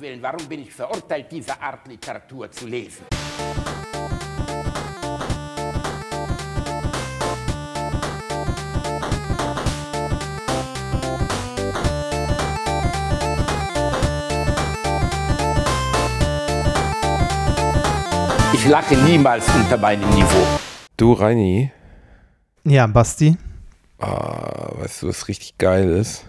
Willen, warum bin ich verurteilt, diese Art Literatur zu lesen? Ich lache niemals unter meinem Niveau. Du, Reini, Ja, Basti. ah, weißt du, was richtig geil ist?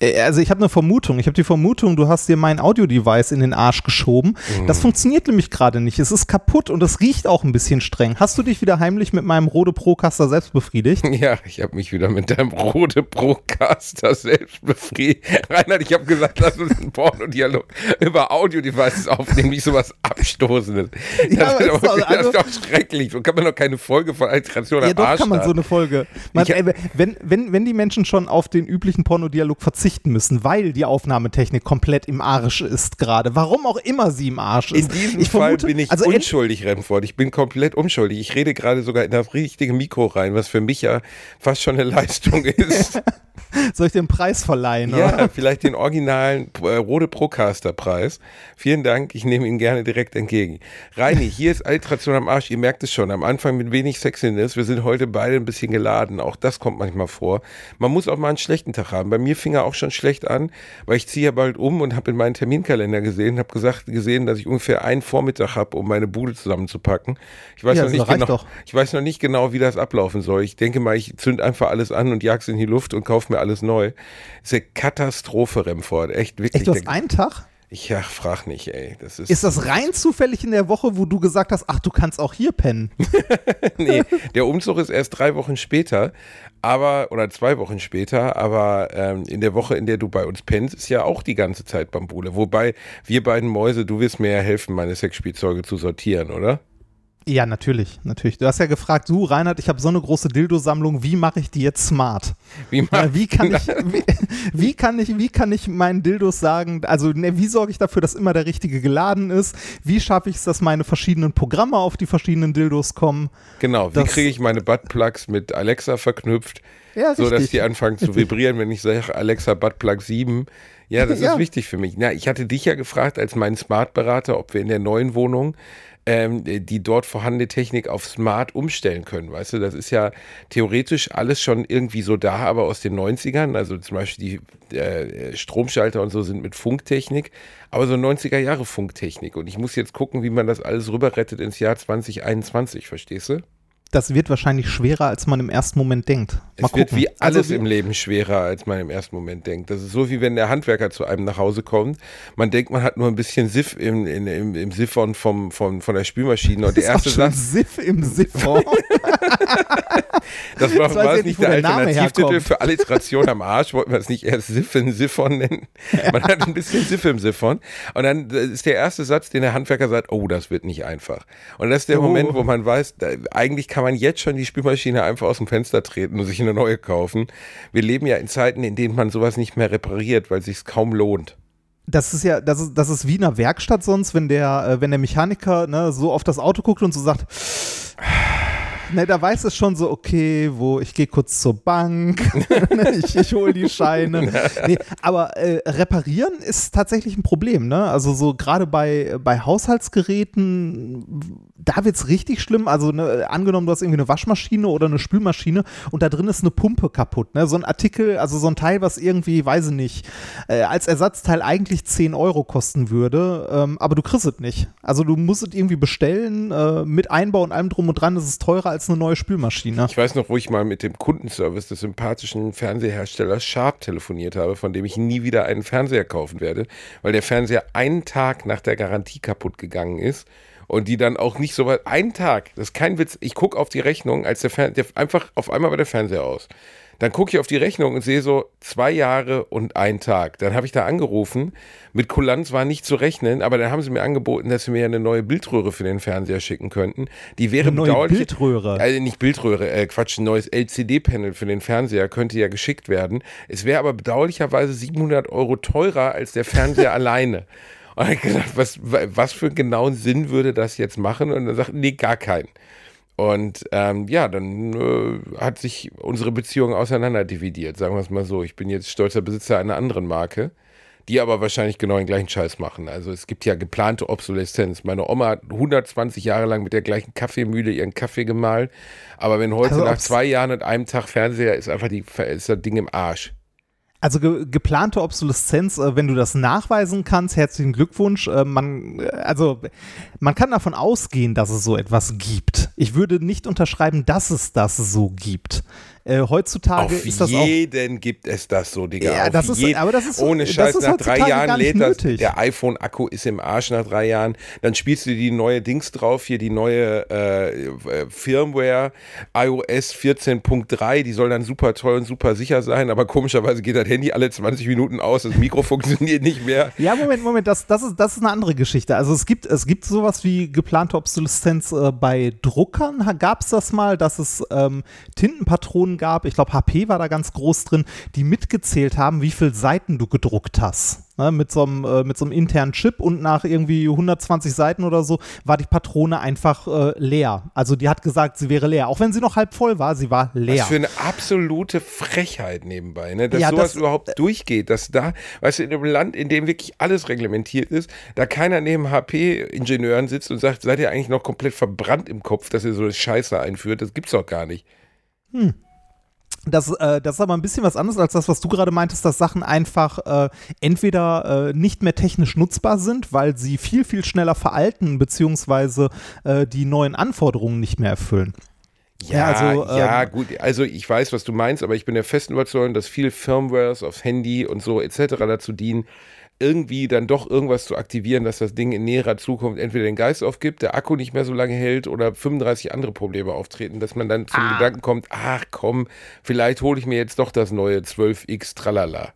Äh, Also ich habe eine Vermutung. Ich habe die Vermutung, du hast dir mein Audio-Device in den Arsch geschoben. Das funktioniert nämlich gerade nicht. Es ist kaputt und es riecht auch ein bisschen streng. Hast du dich wieder heimlich mit meinem Rode Procaster selbst befriedigt? Ja, ich habe mich wieder mit deinem Rode Procaster selbst befriedigt. Reinhard, ich habe gesagt, lass uns einen Pornodialog über Audio-Devices aufnehmen, nicht sowas Abstoßendes. Das, Ja, ist, doch, das also- ist doch schrecklich. So kann man doch keine Folge von Alteration Ja, doch Arsch kann man so eine Folge. Man, ey, wenn, wenn, wenn die Menschen schon auf den üblichen Pornodialog verzichten müssen, weil die Aufnahmetechnik komplett im Arsch ist gerade, warum auch immer sie im Arsch ist. In diesem ich Fall vermute- bin ich also unschuldig, Remford. Ich bin komplett unschuldig. Ich rede gerade sogar in das richtige Mikro rein, was für mich ja fast schon eine Leistung ist. Soll ich den Preis verleihen? Ja, oder? vielleicht den originalen äh, Rode Procaster-Preis. Vielen Dank, ich nehme ihn gerne direkt entgegen. Reini, hier ist Alliteration am Arsch. Ihr merkt es schon, am Anfang mit wenig Sexiness. Wir sind heute beide ein bisschen geladen. Auch das kommt manchmal vor. Man muss auch mal einen schlechten Tag haben. Bei mir fing er auch schon schlecht an, weil ich ziehe ja bald um und habe in meinen Terminkalender gesehen, habe gesagt, gesehen, dass ich ungefähr einen Vormittag habe, um meine Bude zusammenzupacken. Ich weiß Ja, noch das nicht genau, doch. ich weiß noch nicht genau, wie das ablaufen soll. Ich denke mal, ich zünd einfach alles an und jag's in die Luft und kauf mir alles neu. ist eine Katastrophe, Remford. Echt, wirklich. Echt, du hast einen Tag? Ich ja, frag nicht, ey. Das ist, Ist das rein zufällig in der Woche, wo du gesagt hast, ach, du kannst auch hier pennen? nee, der Umzug ist erst drei Wochen später, aber, oder zwei Wochen später, aber ähm, in der Woche, in der du bei uns pennst, ist ja auch die ganze Zeit Bambule. Wobei, wir beiden Mäuse, du wirst mir ja helfen, meine Sexspielzeuge zu sortieren, oder? Ja, natürlich, natürlich. Du hast ja gefragt, du, Reinhard, ich habe so eine große Dildo-Sammlung, wie mache ich die jetzt smart? Wie wie, kann ich, wie, wie, kann ich, wie kann ich meinen Dildos sagen, also ne, wie sorge ich dafür, dass immer der richtige geladen ist? Wie schaffe ich es, dass meine verschiedenen Programme auf die verschiedenen Dildos kommen? Genau, wie kriege ich meine Buttplugs mit Alexa verknüpft, Ja, so dass die anfangen zu vibrieren, wenn ich sage Alexa Buttplug 7. Ja, das Ja. ist wichtig für mich. Na, ich hatte dich ja gefragt als meinen Smart-Berater, ob wir in der neuen Wohnung ähm, die dort vorhandene Technik auf Smart umstellen können. Weißt du, das ist ja theoretisch alles schon irgendwie so da, aber aus den 90ern. Also zum Beispiel die äh, Stromschalter und so sind mit Funktechnik, aber so 90er Jahre Funktechnik. Und ich muss jetzt gucken, wie man das alles rüberrettet ins Jahr 2021, verstehst du? Das wird wahrscheinlich schwerer, als man im ersten Moment denkt. Mal Es wird gucken. wie alles also, im Leben schwerer, als man im ersten Moment denkt. Das ist so, wie wenn der Handwerker zu einem nach Hause kommt. Man denkt, man hat nur ein bisschen Siff im, in, im, im Siphon vom, vom, von der Spülmaschine. Und der erste Satz, Siff im Siphon. das war, weiß war nicht, nicht der Alternativtitel für Alliteration am Arsch. Wollten wir es nicht erst Siffen, Siphon nennen? Man hat ein bisschen Siff im Siphon. Und dann ist der erste Satz, den der Handwerker sagt, oh, das wird nicht einfach. Und das ist der Oh. Moment, wo man weiß, da, eigentlich kann man jetzt schon die Spülmaschine einfach aus dem Fenster treten und sich eine neue kaufen. Wir leben ja in Zeiten, in denen man sowas nicht mehr repariert, weil es sich kaum lohnt. Das ist ja, das ist, das ist wie in einer Werkstatt sonst, wenn der, äh, wenn der Mechaniker ne, so auf das Auto guckt und so sagt, ne, da weiß es schon so, okay, wo ich gehe kurz zur Bank, ne, ich, ich hole die Scheine. Nee, aber äh, reparieren ist tatsächlich ein Problem, ne? Also so gerade bei, bei Haushaltsgeräten, da wird es richtig schlimm. Also ne, angenommen, du hast irgendwie eine Waschmaschine oder eine Spülmaschine und da drin ist eine Pumpe kaputt. Ne? So ein Artikel, also so ein Teil, was irgendwie, weiß ich nicht, äh, als Ersatzteil eigentlich 10 Euro kosten würde, ähm, aber du kriegst es nicht. Also du musst es irgendwie bestellen, äh, mit Einbau und allem drum und dran, ist es teurer als eine neue Spülmaschine. Ich weiß noch, wo ich mal mit dem Kundenservice des sympathischen Fernseherstellers Sharp telefoniert habe, von dem ich nie wieder einen Fernseher kaufen werde, weil der Fernseher einen Tag nach der Garantie kaputt gegangen ist. Und die dann auch nicht so weit. Einen Tag, das ist kein Witz. Ich gucke auf die Rechnung, als der Fernseher, einfach auf einmal war der Fernseher aus. Dann gucke ich auf die Rechnung und sehe so zwei Jahre und ein Tag. Dann habe ich da angerufen. Mit Kulanz war nicht zu rechnen, aber dann haben sie mir angeboten, dass sie mir eine neue Bildröhre für den Fernseher schicken könnten. Die wäre Eine neue. Bildröhre? Also nicht Bildröhre, äh, Quatsch, ein neues LCD-Panel für den Fernseher könnte ja geschickt werden. Es wäre aber bedauerlicherweise 700 Euro teurer als der Fernseher alleine. Und ich gedacht, was, was für einen genauen Sinn würde das jetzt machen? Und dann sagt, nee, gar keinen. Und ähm, ja, dann äh, hat sich unsere Beziehung auseinanderdividiert, sagen wir es mal so. Ich bin jetzt stolzer Besitzer einer anderen Marke, die aber wahrscheinlich genau den gleichen Scheiß machen. Also es gibt ja geplante Obsoleszenz. Meine Oma hat 120 Jahre lang mit der gleichen Kaffeemühle ihren Kaffee gemahlen, aber wenn heute Also nach zwei Jahren und einem Tag Fernseher ist einfach die, ist das Ding im Arsch. Also ge geplante Obsoleszenz, äh, wenn du das nachweisen kannst, herzlichen Glückwunsch. Äh, man, äh, also man kann davon ausgehen, dass es so etwas gibt. Ich würde nicht unterschreiben, dass es das so gibt. Äh, heutzutage Auf ist das auch. jeden gibt es das so, Digga. Ja, Auf das ist- jeden. aber das ist- Ohne Scheiß, ist nach drei Jahren lädt das, der iPhone-Akku ist im Arsch nach drei Jahren. Dann spielst du die neue Dings drauf, hier die neue äh, äh, Firmware, iOS 14.3, die soll dann super toll und super sicher sein, aber komischerweise geht das Handy alle 20 Minuten aus, das Mikro funktioniert nicht mehr. Ja, Moment, Moment, das, das, ist, das ist eine andere Geschichte. Also es gibt, es gibt sowas wie geplante Obsoleszenz äh, bei Druckern. Gab es das mal, dass es ähm, Tintenpatronen gab? Ich glaube, HP war da ganz groß drin, die mitgezählt haben, wie viele Seiten du gedruckt hast. Ne, mit, so einem, äh, mit so einem internen Chip und nach irgendwie 120 Seiten oder so war die Patrone einfach äh, leer. Also die hat gesagt, sie wäre leer. Auch wenn sie noch halb voll war, sie war leer. Was für eine absolute Frechheit nebenbei, ne? dass Ja, sowas das- überhaupt durchgeht, dass da, weißt du, in einem Land, in dem wirklich alles reglementiert ist, da keiner neben HP-Ingenieuren sitzt und sagt, seid ihr eigentlich noch komplett verbrannt im Kopf, dass ihr so eine Scheiße einführt, das gibt's doch gar nicht. Das, äh, das ist aber ein bisschen was anderes als das, was du gerade meintest, dass Sachen einfach äh, entweder äh, nicht mehr technisch nutzbar sind, weil sie viel, viel schneller veralten, beziehungsweise äh, die neuen Anforderungen nicht mehr erfüllen. Ja, Ja, also, ja, ähm, gut, also ich weiß, was du meinst, aber ich bin der festen Überzeugung, dass viele Firmwares aufs Handy und so etc. dazu dienen, irgendwie dann doch irgendwas zu aktivieren, dass das Ding in näherer Zukunft entweder den Geist aufgibt, der Akku nicht mehr so lange hält oder 35 andere Probleme auftreten, dass man dann zum Gedanken kommt, ach komm, vielleicht hole ich mir jetzt doch das neue 12X Tralala.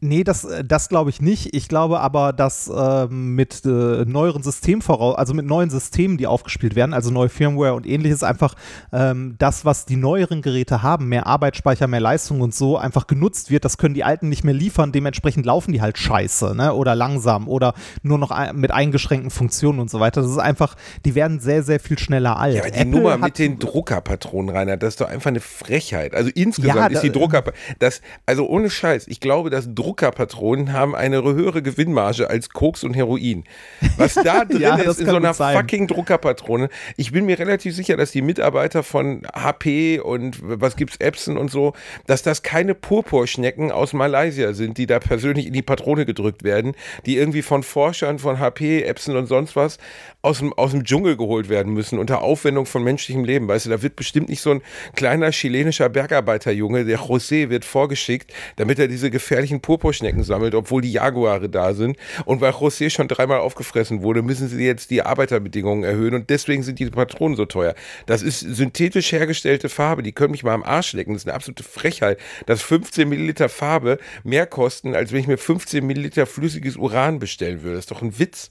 Nee, das, äh, das glaube ich nicht. Ich glaube aber, dass ähm, mit äh, neueren Systemvoraus, also mit neuen Systemen, die aufgespielt werden, also neue Firmware und ähnliches, einfach ähm, das, was die neueren Geräte haben, mehr Arbeitsspeicher, mehr Leistung und so, einfach genutzt wird. Das können die alten nicht mehr liefern. Dementsprechend laufen die halt scheiße, ne? Oder langsam oder nur noch ein, mit eingeschränkten Funktionen und so weiter. Das ist einfach, die werden sehr, sehr viel schneller alt. Ja, aber die Apple Nummer mit den Druckerpatronen, Rainer, das ist doch einfach eine Frechheit. Also insgesamt Ja, ist die Drucker, das, also ohne Scheiß, ich glaube, dass Druckerpatronen haben eine höhere Gewinnmarge als Koks und Heroin. Was da drin Ja, ist in so einer sein. fucking Druckerpatrone, ich bin mir relativ sicher, dass die Mitarbeiter von HP und was gibt's, Epson und so, dass das keine Purpurschnecken aus Malaysia sind, die da persönlich in die Patrone gedrückt werden, die irgendwie von Forschern von HP, Epson und sonst was aus dem, aus dem Dschungel geholt werden müssen, unter Aufwendung von menschlichem Leben. Weißt du, da wird bestimmt nicht so ein kleiner chilenischer Bergarbeiterjunge, der José, wird vorgeschickt, damit er diese gefährlichen Purpurschnecken sammelt, obwohl die Jaguare da sind. Und weil José schon dreimal aufgefressen wurde, müssen sie jetzt die Arbeiterbedingungen erhöhen und deswegen sind die Patronen so teuer. Das ist synthetisch hergestellte Farbe, die können mich mal am Arsch lecken. Das ist eine absolute Frechheit, dass 15 Milliliter Farbe mehr kosten, als wenn ich mir 15 Milliliter flüssiges Uran bestellen würde. Das ist doch ein Witz.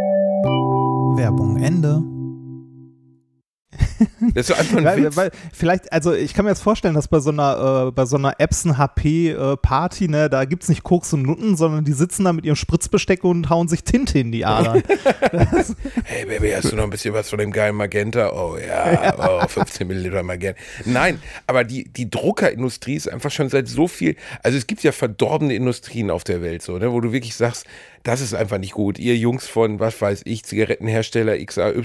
Werbung Ende. Das ist so einfach ein Weil, Witz. weil vielleicht, also ich kann mir jetzt vorstellen, dass bei so einer, äh, bei so einer Epson HP äh, Party, ne, da gibt's nicht Koks und Nutten, sondern die sitzen da mit ihrem Spritzbesteck und hauen sich Tinte in die Adern. Hey Baby, hast du noch ein bisschen was von dem geilen Magenta? Oh ja, oh, 15 Milliliter Magenta. Nein, aber die, die Druckerindustrie ist einfach schon seit so viel, also es gibt ja verdorbene Industrien auf der Welt, so, ne, wo du wirklich sagst, das ist einfach nicht gut. Ihr Jungs von, was weiß ich, Zigarettenhersteller XAY,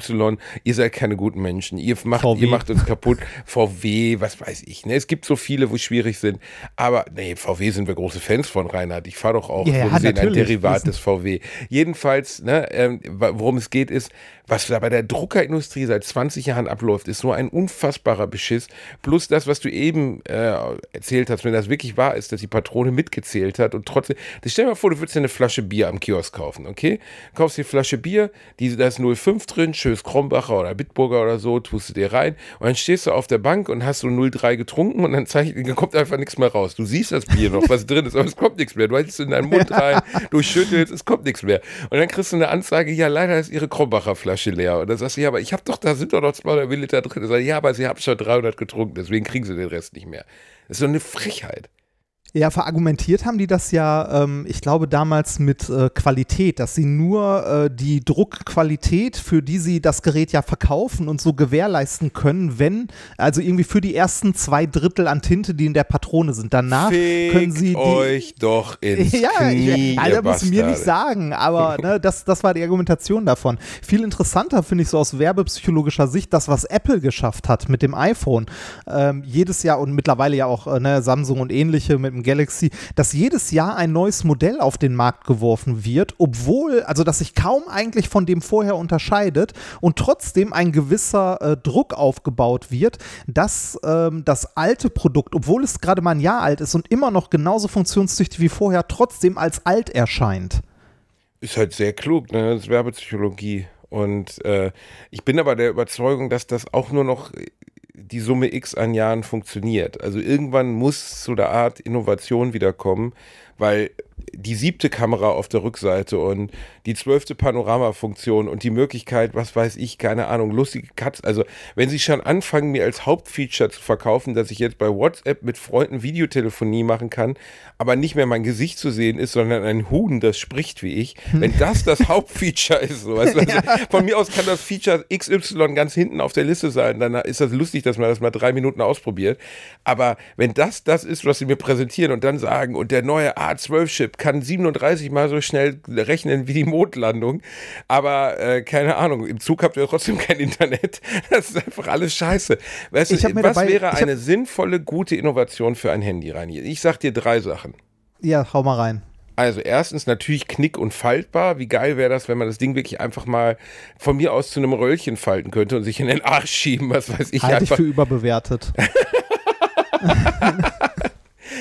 ihr seid keine guten Menschen. Ihr macht, VW. ihr macht uns kaputt. VW, was weiß ich. Ne? Es gibt so viele, wo schwierig sind. Aber nee, VW sind wir große Fans von, Reinhard. Ich fahre doch auch Ja, so gesehen ein. Derivat des VW. Jedenfalls, ne, ähm, worum es geht, ist, was da bei der Druckerindustrie seit 20 Jahren abläuft, ist so ein unfassbarer Beschiss. Plus das, was du eben äh, erzählt hast, wenn das wirklich wahr ist, dass die Patrone mitgezählt hat und trotzdem. Stell dir mal vor, du würdest dir eine Flasche Bier am Kiosk kaufen, okay? Kaufst dir eine Flasche Bier, die, da ist 05 drin, schönes Krombacher oder Bitburger oder so, tust du dir rein und dann stehst du auf der Bank und hast so 03 getrunken und dann, zeig, dann kommt einfach nichts mehr raus. Du siehst das Bier noch, was drin ist, aber es kommt nichts mehr. Du hältst es in deinen Mund rein, du schüttelst, es kommt nichts mehr. Und dann kriegst du eine Anzeige, ja, leider ist ihre Krombacher Flasche leer. Und dann sagst du, ja, aber ich habe doch, da sind doch noch 200 Milliliter drin. Dann sag ich, ja, aber sie haben schon 300 getrunken, deswegen kriegen sie den Rest nicht mehr. Das ist so eine Frechheit. Ja, verargumentiert haben die das ja, ähm, ich glaube, damals mit äh, Qualität, dass sie nur äh, die Druckqualität, für die sie das Gerät ja verkaufen und so gewährleisten können, wenn, also irgendwie für die ersten zwei Drittel an Tinte, die in der Patrone sind. Danach können sie die. euch doch ins ja, Knie, ich, also ihr muss mir nicht sagen, aber ne, das, das war die Argumentation davon. Viel interessanter finde ich so aus werbepsychologischer Sicht das, was Apple geschafft hat mit dem iPhone. Ähm, jedes Jahr und mittlerweile ja auch äh, ne, Samsung und ähnliche mit dem Galaxy, dass jedes Jahr ein neues Modell auf den Markt geworfen wird, obwohl, also dass sich kaum eigentlich von dem vorher unterscheidet und trotzdem ein gewisser äh, Druck aufgebaut wird, dass ähm, das alte Produkt, obwohl es gerade mal ein Jahr alt ist und immer noch genauso funktionstüchtig wie vorher, trotzdem als alt erscheint. Ist halt sehr klug, ne? Das ist Werbepsychologie. Und äh, ich bin aber der Überzeugung, dass das auch nur noch die Summe X an Jahren funktioniert. Also irgendwann muss so eine Art Innovation wiederkommen, weil die siebte Kamera auf der Rückseite und die zwölfte Panoramafunktion und die Möglichkeit, was weiß ich, keine Ahnung, lustige Cuts. Also wenn sie schon anfangen, mir als Hauptfeature zu verkaufen, dass ich jetzt bei WhatsApp mit Freunden Videotelefonie machen kann, aber nicht mehr mein Gesicht zu sehen ist, sondern ein Huhn, das spricht wie ich, wenn das das Hauptfeature ist, so, weißt du, also von mir aus kann das Feature XY ganz hinten auf der Liste sein, dann ist das lustig, dass man das mal drei Minuten ausprobiert. Aber wenn das das ist, was sie mir präsentieren und dann sagen, und der neue A12-Chip kann 37 mal so schnell rechnen wie die Mondlandung, aber äh, keine Ahnung, im Zug habt ihr trotzdem kein Internet. Das ist einfach alles scheiße. Weißt du, was dabei- wäre eine sinnvolle, gute Innovation für ein Handy, Reini? Ich sag dir drei Sachen. Ja, hau mal rein. Also erstens natürlich knick- und faltbar. Wie geil wäre das, wenn man das Ding wirklich einfach mal von mir aus zu einem Röllchen falten könnte und sich in den Arsch schieben, was weiß ich Halte ich für überbewertet.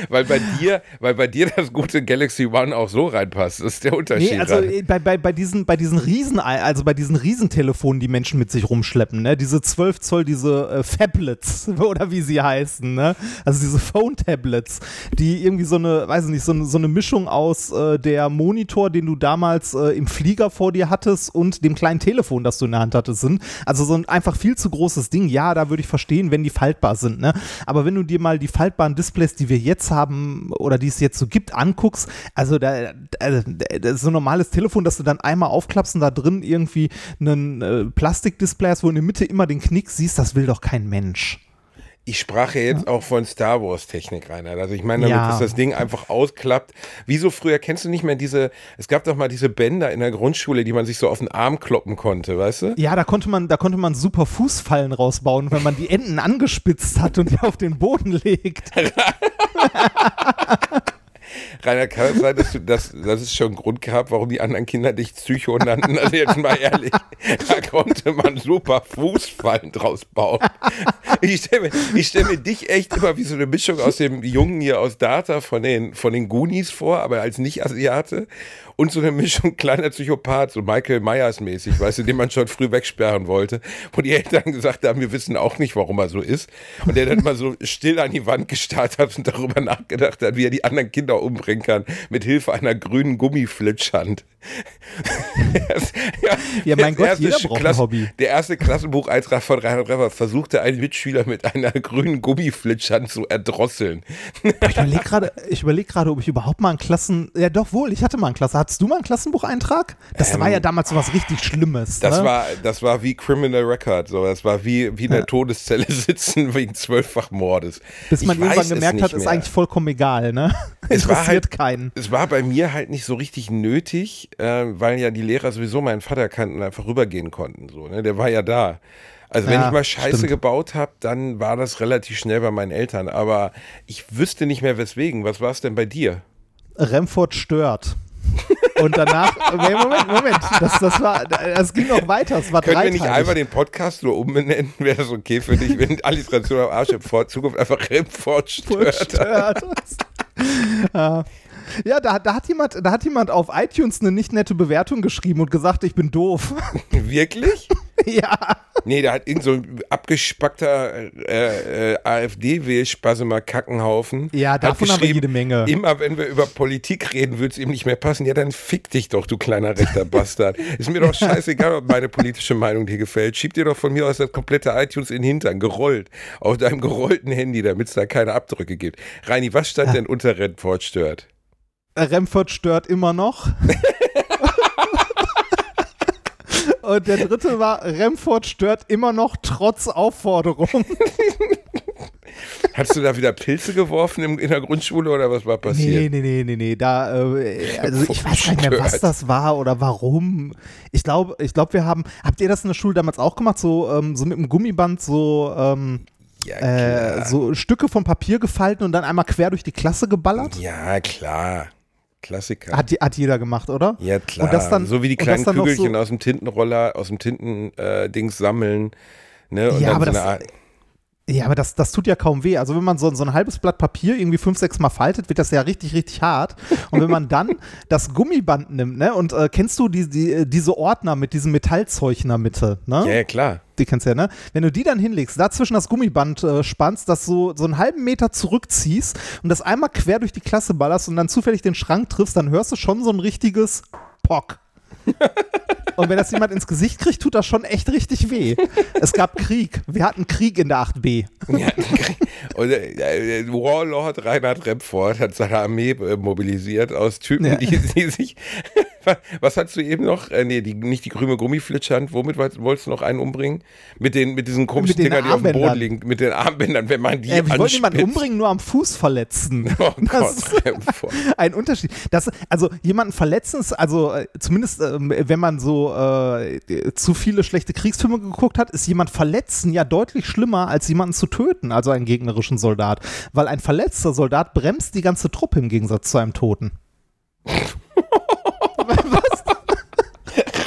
Weil bei dir, weil bei dir das gute Galaxy One auch so reinpasst. Das ist der Unterschied. Nee, also äh, bei, bei, bei diesen, bei diesen Riesen, also bei diesen Riesentelefonen, die Menschen mit sich rumschleppen, ne? Diese 12 Zoll, diese äh, Fablets, oder wie sie heißen, ne? Also diese Phone-Tablets, die irgendwie so eine, weiß ich nicht, so eine, so eine Mischung aus äh, der Monitor, den du damals äh, im Flieger vor dir hattest und dem kleinen Telefon, das du in der Hand hattest, sind. Also so ein einfach viel zu großes Ding. Ja, da würde ich verstehen, wenn die faltbar sind, ne? Aber wenn du dir mal die faltbaren Displays, die wir jetzt haben oder die es jetzt so gibt, anguckst, also da, also ist so ein normales Telefon, das du dann einmal aufklappst und da drin irgendwie ein äh, Plastikdisplay hast, wo in der Mitte immer den Knick siehst, das will doch kein Mensch. Ich sprach ja jetzt auch von Star Wars Technik, Reinhard. Also ich meine, damit Ja. dass das Ding einfach ausklappt. Wieso früher kennst du nicht mehr diese, es gab doch mal diese Bänder in der Grundschule, die man sich so auf den Arm kloppen konnte, weißt du? Ja, da konnte man, da konnte man super Fußfallen rausbauen, wenn man die Enden angespitzt hat und die auf den Boden legt. Rainer, kann es sein, dass, du, es schon einen Grund gab, warum die anderen Kinder dich Psycho nannten? Also jetzt mal ehrlich, da konnte man super Fußfallen draus bauen. Ich stelle mir, stell mir dich echt immer wie so eine Mischung aus dem Jungen hier aus Data von den, von den Goonies vor, aber als Nicht-Asiate und so eine Mischung kleiner Psychopath, so Michael Myers mäßig, weißt du, den man schon früh wegsperren wollte, wo die Eltern gesagt haben, wir wissen auch nicht, warum er so ist. Und der dann mal so still an die Wand gestarrt hat und darüber nachgedacht hat, wie er die anderen Kinder umbringen kann, mit Hilfe einer grünen Gummiflitschhand. Ja, mein Gott, jeder braucht ein Klasse- Hobby. Der erste Klassenbucheintrag von Reinhard Remmer versuchte einen Mitschüler mit einer grünen Gummiflitschern zu erdrosseln. Ich überlege gerade, überleg ob ich überhaupt mal einen Klassen. Ja, doch wohl, ich hatte mal einen Klasse. Hattest du mal einen Klassenbucheintrag? Das war ja damals so was richtig Schlimmes. Ähm, Das, ne? war, das war wie Criminal Record, so. das war wie, wie in der Todeszelle sitzen wegen zwölffach Mordes. Bis man Ich irgendwann gemerkt hat, nicht ist mehr. eigentlich vollkommen egal, ne? Es war Interessiert halt- keinen. Es war bei mir halt nicht so richtig nötig, äh, weil ja die Lehrer sowieso meinen Vater kannten und einfach rübergehen konnten. So, ne? Der war ja da. Also wenn Ja, ich mal Scheiße stimmt. gebaut habe, dann war das relativ schnell bei meinen Eltern. Aber ich wüsste nicht mehr weswegen. Was war es denn bei dir? Remford stört. Und danach, Moment, Moment, das, das war, das ging noch weiter, es war Können wir nicht einfach den Podcast nur umbenennen? Wäre das okay für dich, wenn Alliteration am Arsch in Zukunft einfach Remford stört? stört. ja. Ja, da, da, hat jemand, da hat jemand auf iTunes eine nicht nette Bewertung geschrieben und gesagt, ich bin doof. Wirklich? ja. Nee, da hat irgend so ein abgespackter äh, äh, AfD-Wählspassemer Kackenhaufen. Ja, davon haben wir jede Menge. Immer wenn wir über Politik reden, wird es ihm nicht mehr passen. Ja, dann fick dich doch, du kleiner rechter Bastard. Ist mir doch scheißegal, ob meine politische Meinung dir gefällt. Schieb dir doch von mir aus das komplette iTunes in den Hintern, gerollt. Auf deinem gerollten Handy, damit es da keine Abdrücke gibt. Reini, was stand denn unter Redford stört? Remford stört immer noch. Und der dritte war, Remford stört immer noch trotz Aufforderung. Hast du da wieder Pilze geworfen im, in der Grundschule oder was war Nee, passiert? nee, nee, nee, nee. Da, äh, also ich weiß nicht mehr, was das war oder warum. Ich glaube, ich glaube, wir haben. Habt ihr das in der Schule damals auch gemacht? So, ähm, so mit einem Gummiband so, ähm, Ja, äh, so Stücke von Papier gefalten und dann einmal quer durch die Klasse geballert? ja, klar. Klassiker. Hat, hat jeder gemacht, oder? Ja, klar. Und das dann- so wie die kleinen Kügelchen so- aus dem Tintenroller, aus dem Tintendings sammeln. Ne? Und Ja, aber so das- Ja, aber das, das tut ja kaum weh. Also wenn man so, so ein halbes Blatt Papier irgendwie fünf, sechs Mal faltet, wird das ja richtig, richtig hart. Und wenn man dann das Gummiband nimmt, ne, und äh, kennst du die, die, äh, diese Ordner mit diesem Metallzeug in der Mitte, ne? ja, ja, klar. Die kennst du ja, ne? Wenn du die dann hinlegst, dazwischen das Gummiband äh, spannst, das so, so einen halben Meter zurückziehst und das einmal quer durch die Klasse ballerst und dann zufällig den Schrank triffst, dann hörst du schon so ein richtiges Pock. Und wenn das jemand ins Gesicht kriegt, tut das schon echt richtig weh. Es gab Krieg. Wir hatten Krieg in der 8b. Ja, und äh, äh, Warlord Reinhard Remford hat seine Armee äh, mobilisiert aus Typen, Ja. die, die sich. Was hast du eben noch? Äh, nee, die, nicht die grüne Gummiflitschern. Womit wolltest du noch einen umbringen? Mit den, mit diesen komischen Dingern, die auf dem Boden liegen. Mit den Armbändern, wenn man die Äh, wir wollten jemanden umbringen, nur am Fuß verletzen. Oh Das Gott, ein Unterschied. Das, also jemanden verletzen ist, also äh, zumindest ähm, wenn man so äh, zu viele schlechte Kriegsfilme geguckt hat, ist jemand verletzen ja deutlich schlimmer, als jemanden zu töten, also einen gegnerischen Soldat. Weil ein verletzter Soldat bremst die ganze Truppe im Gegensatz zu einem Toten.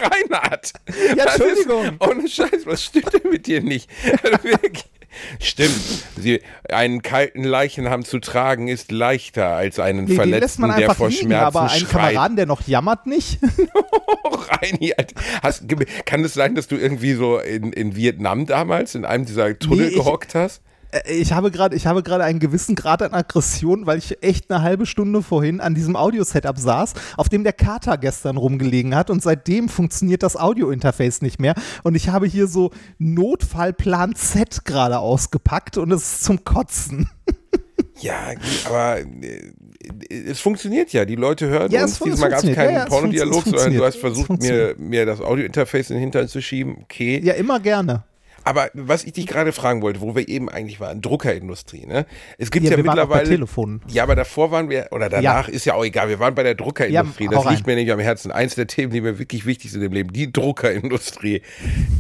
Reinhard! Ja, Das ist- Entschuldigung. Ohne Scheiß, was stimmt denn mit dir nicht? Also. Stimmt. Sie, einen kalten Leichnam zu tragen ist leichter als einen Nee, Verletzten, der vor liegen, Schmerzen aber einen schreit. Kameraden, der noch jammert, nicht. Reini, Alter. hast, kann es sein, dass du irgendwie so in, in Vietnam damals in einem dieser Tunnel Nee, ich- gehockt hast? Äh, Ich habe gerade, ich habe gerade einen gewissen Grad an Aggression, weil ich echt eine halbe Stunde vorhin an diesem Audio-Setup saß, auf dem der Kater gestern rumgelegen hat und seitdem funktioniert das Audio-Interface nicht mehr und ich habe hier so Notfallplan Z gerade ausgepackt und es ist zum Kotzen. Ja, aber äh, es funktioniert ja. Die Leute hören Ja, uns. Diesmal gab es keinen Ja, ja, Pornodialog, sondern du hast versucht, mir, mir das Audio-Interface in den Hintern zu schieben. Okay. Ja, immer gerne. Aber was ich dich gerade fragen wollte, wo wir eben eigentlich waren, Druckerindustrie, ne? Es gibt Ja, ja, wir waren auch bei mittlerweile. Telefonen. Ja, aber davor waren wir, oder danach ist ja auch egal, wir waren bei der Druckerindustrie. Ja, das liegt mir nicht am Herzen. Eins der Themen, die mir wirklich wichtig sind im Leben, die Druckerindustrie.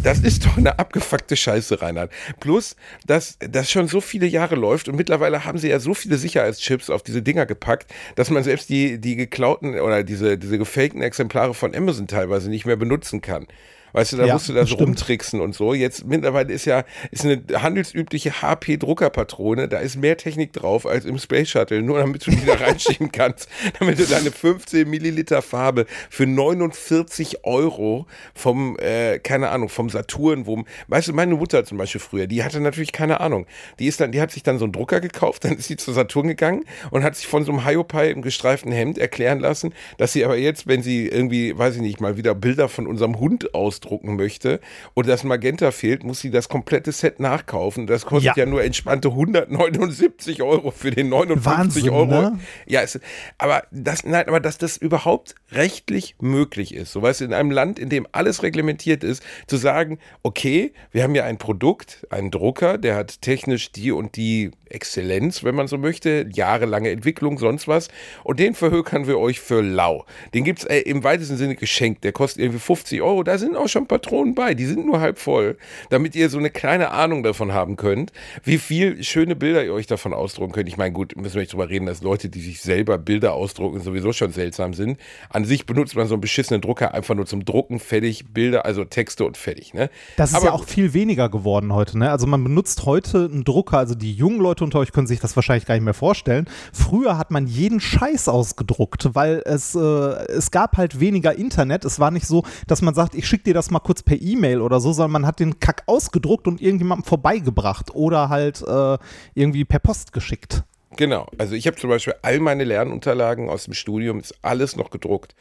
Das ist doch eine abgefuckte Scheiße, Reinhard. Plus, dass das schon so viele Jahre läuft und mittlerweile haben sie ja so viele Sicherheitschips auf diese Dinger gepackt, dass man selbst die, die geklauten oder diese, diese gefakten Exemplare von Amazon teilweise nicht mehr benutzen kann. Weißt du, da Ja, musst du da so stimmt. rumtricksen und so. Jetzt mittlerweile ist ja ist eine handelsübliche HP-Druckerpatrone, da ist mehr Technik drauf als im Space Shuttle, nur damit du die da reinschieben kannst, damit du deine 15 Milliliter Farbe für 49 Euro vom, äh, keine Ahnung, vom Saturn, wo, weißt du, meine Mutter zum Beispiel früher, die hatte natürlich keine Ahnung. Die ist dann, die hat sich dann so einen Drucker gekauft, dann ist sie zu Saturn gegangen und hat sich von so einem Hiopai im gestreiften Hemd erklären lassen, dass sie aber jetzt, wenn sie irgendwie, weiß ich nicht, mal wieder Bilder von unserem Hund ausdrucken möchte und das Magenta fehlt, muss sie das komplette Set nachkaufen. Das kostet ja, Ja. nur entspannte 179 Euro für den 59 Wahnsinn, Euro. ne? Ja, es, aber das, nein, aber dass das überhaupt rechtlich möglich ist, so weißt du, in einem Land, in dem alles reglementiert ist, zu sagen, okay, wir haben ja ein Produkt, einen Drucker, der hat technisch die und die Exzellenz, wenn man so möchte, jahrelange Entwicklung, sonst was, und den verhökern wir euch für lau. Den gibt's äh, im weitesten Sinne geschenkt, der kostet irgendwie 50 Euro, da sind auch schon Patronen bei, die sind nur halb voll, damit ihr so eine kleine Ahnung davon haben könnt, wie viel schöne Bilder ihr euch davon ausdrucken könnt. Ich meine, gut, müssen wir nicht drüber reden, dass Leute, die sich selber Bilder ausdrucken, sowieso schon seltsam sind. An sich benutzt man so einen beschissenen Drucker einfach nur zum Drucken, fertig, Bilder, also Texte und fertig, ne? Das ist Aber ja auch viel weniger geworden heute. Ne? Also man benutzt heute einen Drucker, also die jungen Leute unter euch können sich das wahrscheinlich gar nicht mehr vorstellen. Früher hat man jeden Scheiß ausgedruckt, weil es, äh, es gab halt weniger Internet. Es war nicht so, dass man sagt, ich schicke dir das mal kurz per E-Mail oder so, sondern man hat den Kack ausgedruckt und irgendjemandem vorbeigebracht oder halt äh, irgendwie per Post geschickt. Genau. Also ich habe zum Beispiel all meine Lernunterlagen aus dem Studium, ist alles noch gedruckt.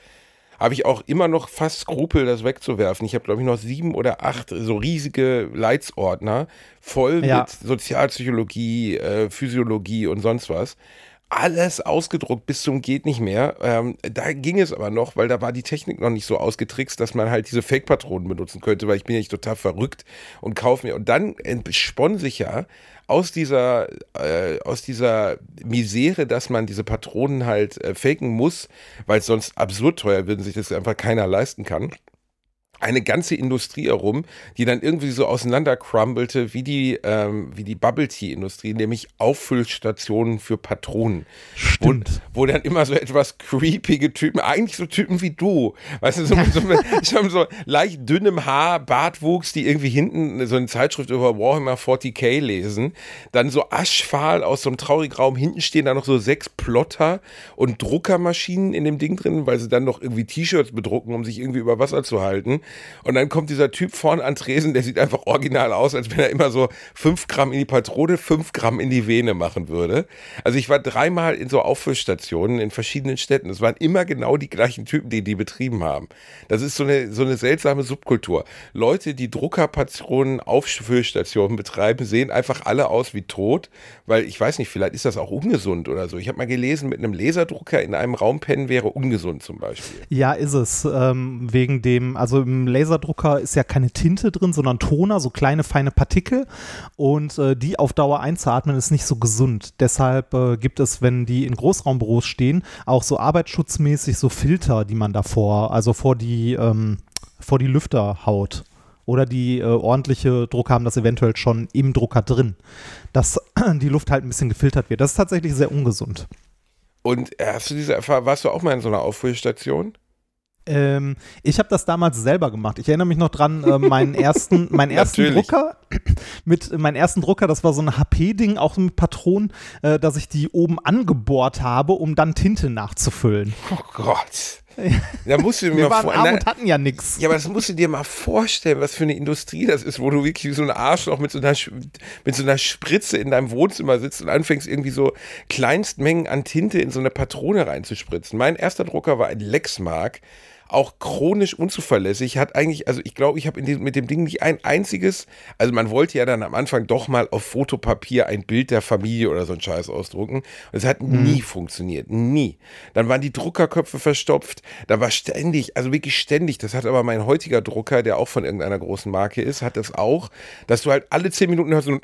Habe ich auch immer noch fast Skrupel, das wegzuwerfen. Ich habe, glaube ich, noch sieben oder acht so riesige Leitsordner voll Ja. mit Sozialpsychologie, äh, Physiologie und sonst was. Alles ausgedruckt bis zum geht nicht mehr. Ähm, da ging es aber noch, weil da war die Technik noch nicht so ausgetrickst, dass man halt diese Fake-Patronen benutzen könnte, weil ich bin ja nicht total verrückt und kaufe mir. Und dann entspann sich ja aus dieser, äh, aus dieser Misere, dass man diese Patronen halt äh, faken muss, weil es sonst absurd teuer wird und sich das einfach keiner leisten kann eine ganze Industrie herum, die dann irgendwie so auseinandercrumbelte wie die, ähm, wie die Bubble Tea Industrie, nämlich Auffüllstationen für Patronen. Wo, Stimmt. wo dann immer so etwas creepige Typen, eigentlich so Typen wie du, weißt du, so so, schon so leicht dünnem Haar, Bartwuchs, die irgendwie hinten so eine Zeitschrift über Warhammer 40k lesen, dann so aschfahl aus so einem traurigen Raum, hinten stehen da noch so sechs Plotter und Druckermaschinen in dem Ding drin, weil sie dann noch irgendwie T-Shirts bedrucken, um sich irgendwie über Wasser zu halten. Und dann kommt dieser Typ vorne an Tresen, der sieht einfach original aus, als wenn er immer so fünf Gramm in die Patrone, fünf Gramm in die Vene machen würde. Also ich war dreimal in so Auffüllstationen in verschiedenen Städten. Es waren immer genau die gleichen Typen, die die betrieben haben. Das ist so eine, so eine seltsame Subkultur. Leute, die Druckerpatronen Auffüllstationen betreiben, sehen einfach alle aus wie tot, weil ich weiß nicht, vielleicht ist das auch ungesund oder so. Ich habe mal gelesen, mit einem Laserdrucker in einem Raum pennen wäre ungesund zum Beispiel. Ja, ist es. Ähm, wegen dem, also im Laserdrucker ist ja keine Tinte drin, sondern Toner, so kleine feine Partikel. Und äh, die auf Dauer einzuatmen ist nicht so gesund. Deshalb äh, gibt es, wenn die in Großraumbüros stehen, auch so arbeitsschutzmäßig so Filter, die man davor, also vor die, ähm, vor die Lüfter haut. Oder die äh, ordentliche Drucker haben das eventuell schon im Drucker drin, dass die Luft halt ein bisschen gefiltert wird. Das ist tatsächlich sehr ungesund. Und hast du diese Erfahrung, warst du auch mal in so einer Auffüllstation? Ähm, ich habe das damals selber gemacht. Ich erinnere mich noch dran, äh, meinen ersten, meinen ersten Natürlich. Drucker, mit äh, meinen ersten Drucker, das war so ein HP-Ding, auch mit Patronen, äh, dass ich die oben angebohrt habe, um dann Tinte nachzufüllen. Oh Gott. Da musst du dir Wir mal waren arm und hatten ja nichts. Ja, aber das musst du dir mal vorstellen, was für eine Industrie das ist, wo du wirklich so ein Arschloch mit so einer, mit so einer Spritze in deinem Wohnzimmer sitzt und anfängst irgendwie so Kleinstmengen an Tinte in so eine Patrone reinzuspritzen. Mein erster Drucker war ein Lexmark, auch chronisch unzuverlässig, hat eigentlich, also ich glaube, ich habe mit dem Ding nicht ein einziges, also man wollte ja dann am Anfang doch mal auf Fotopapier ein Bild der Familie oder so ein Scheiß ausdrucken. Und es hat nie funktioniert, nie. Dann waren die Druckerköpfe verstopft, da war ständig, also wirklich ständig, das hat aber mein heutiger Drucker, der auch von irgendeiner großen Marke ist, hat das auch, dass du halt alle zehn Minuten hörst ein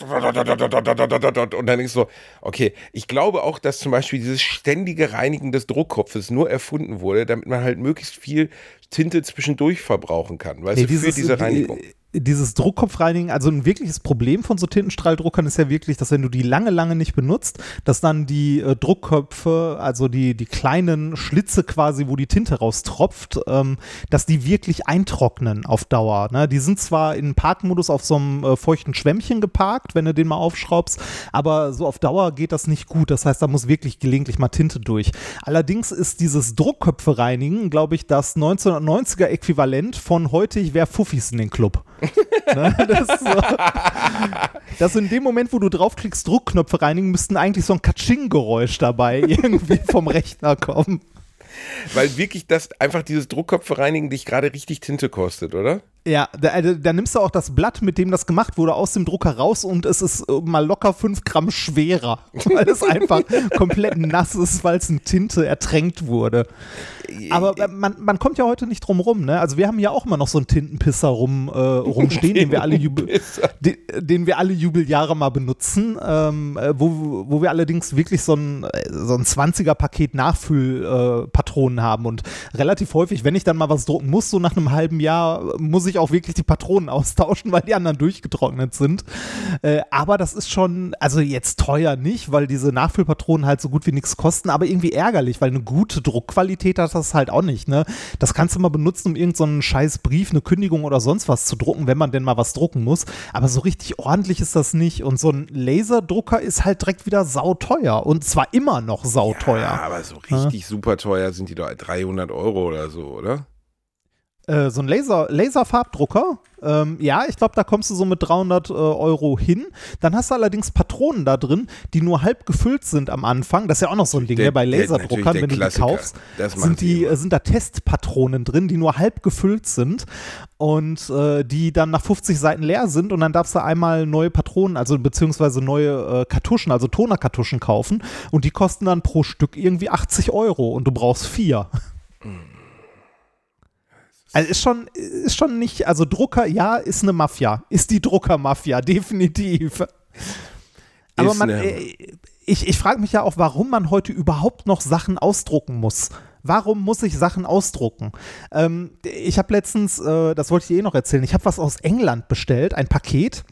und dann denkst du so, okay, ich glaube auch, dass zum Beispiel dieses ständige Reinigen des Druckkopfes nur erfunden wurde, damit man halt möglichst viel Tinte zwischendurch verbrauchen kann, weißt Nee, du, für diese Reinigung. Dieses Druckkopfreinigen, also ein wirkliches Problem von so Tintenstrahldruckern ist ja wirklich, dass wenn du die lange, lange nicht benutzt, dass dann die äh, Druckköpfe, also die, die kleinen Schlitze quasi, wo die Tinte raustropft, ähm, dass die wirklich eintrocknen auf Dauer. Ne? Die sind zwar in Parkmodus auf so einem äh, feuchten Schwämmchen geparkt, wenn du den mal aufschraubst, aber so auf Dauer geht das nicht gut. Das heißt, da muss wirklich gelegentlich mal Tinte durch. Allerdings ist dieses Druckköpfe reinigen, glaube ich, das 1990er Äquivalent von heute, ich wäre Fuffis in den Club. ne? das, ist so, dass in dem Moment, wo du draufklickst, Druckknöpfe reinigen, müssten eigentlich so ein Katsching-Geräusch dabei irgendwie vom Rechner kommen. Weil wirklich das einfach dieses Druckkopf reinigen dich gerade richtig Tinte kostet, oder? Ja, da, also, da, nimmst du auch das Blatt, mit dem das gemacht wurde, aus dem Drucker raus und es ist äh, mal locker 5 Gramm schwerer, weil es einfach komplett nass ist, weil es in Tinte ertränkt wurde. Aber äh, man, man kommt ja heute nicht drum rum, ne? Also wir haben ja auch immer noch so einen Tintenpisser rum, äh, rumstehen, den wir, alle Jubel, den, den, wir alle Jubeljahre mal benutzen, ähm, äh, wo, wo wir allerdings wirklich so ein, so ein 20er-Paket Nachfüllpatronen äh, haben und relativ häufig, wenn ich dann mal was drucken muss, so nach einem halben Jahr, muss ich auch wirklich die Patronen austauschen, weil die anderen durchgetrocknet sind. Äh, aber das ist schon, also jetzt teuer nicht, weil diese Nachfüllpatronen halt so gut wie nichts kosten, aber irgendwie ärgerlich, weil eine gute Druckqualität hat das halt auch nicht. Ne? Das kannst du mal benutzen, um irgendeinen so scheiß Brief, eine Kündigung oder sonst was zu drucken, wenn man denn mal was drucken muss. Aber so richtig ordentlich ist das nicht. Und so ein Laserdrucker ist halt direkt wieder sauteuer. Und zwar immer noch sauteuer. Ja, aber so richtig ja. super teuer sind die doch 300 Euro oder so, oder? Äh, so ein Laser, Laserfarbdrucker. Ähm, ja, ich glaube, da kommst du so mit 300 äh, Euro hin. Dann hast du allerdings Patronen da drin, die nur halb gefüllt sind am Anfang. Das ist ja auch noch so ein Ding, der, ne, bei Laserdruckern, wenn du die kaufst, sind, die, sind da Testpatronen drin, die nur halb gefüllt sind und äh, die dann nach 50 Seiten leer sind und dann darfst du einmal neue Patronen, also beziehungsweise neue äh, Kartuschen, also Tonerkartuschen kaufen und die kosten dann pro Stück irgendwie 80 Euro und du brauchst vier. Mhm. Also ist schon, ist schon nicht, also Drucker, ja, ist eine Mafia. Ist die Druckermafia, definitiv. Aber man, äh, ich, ich frage mich ja auch, warum man heute überhaupt noch Sachen ausdrucken muss. Warum muss ich Sachen ausdrucken? Ähm, ich habe letztens, äh, das wollte ich dir eh noch erzählen, ich habe was aus England bestellt, ein Paket.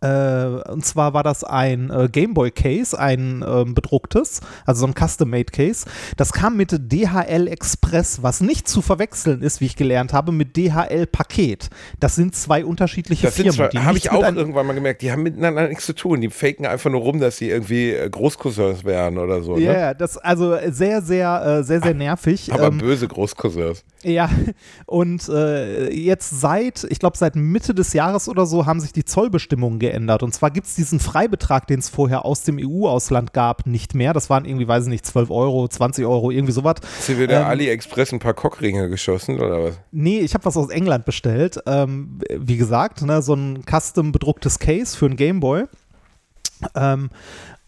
Äh, und zwar war das ein äh, Gameboy Case, ein äh, bedrucktes, also so ein Custom-Made Case. Das kam mit DHL Express, was nicht zu verwechseln ist, wie ich gelernt habe, mit DHL Paket. Das sind zwei unterschiedliche das Firmen. Habe ich auch irgendwann mal gemerkt, die haben miteinander nichts zu tun. Die faken einfach nur rum, dass sie irgendwie äh, Großcousins wären oder so. Ne? Ja, yeah, das also sehr, sehr, äh, sehr, sehr nervig. Aber ähm, böse Großcousins. Ja, und äh, jetzt seit, ich glaube, seit Mitte des Jahres oder so haben sich die Zollbestimmungen geändert. Und zwar gibt es diesen Freibetrag, den es vorher aus dem EU-Ausland gab, nicht mehr. Das waren irgendwie, weiß ich nicht, 12 Euro, 20 Euro, irgendwie sowas. Hast du wieder ähm, AliExpress ein paar Cockringe geschossen oder was? Nee, ich habe was aus England bestellt. Ähm, wie gesagt, ne, so ein custom bedrucktes Case für ein Gameboy. Ähm,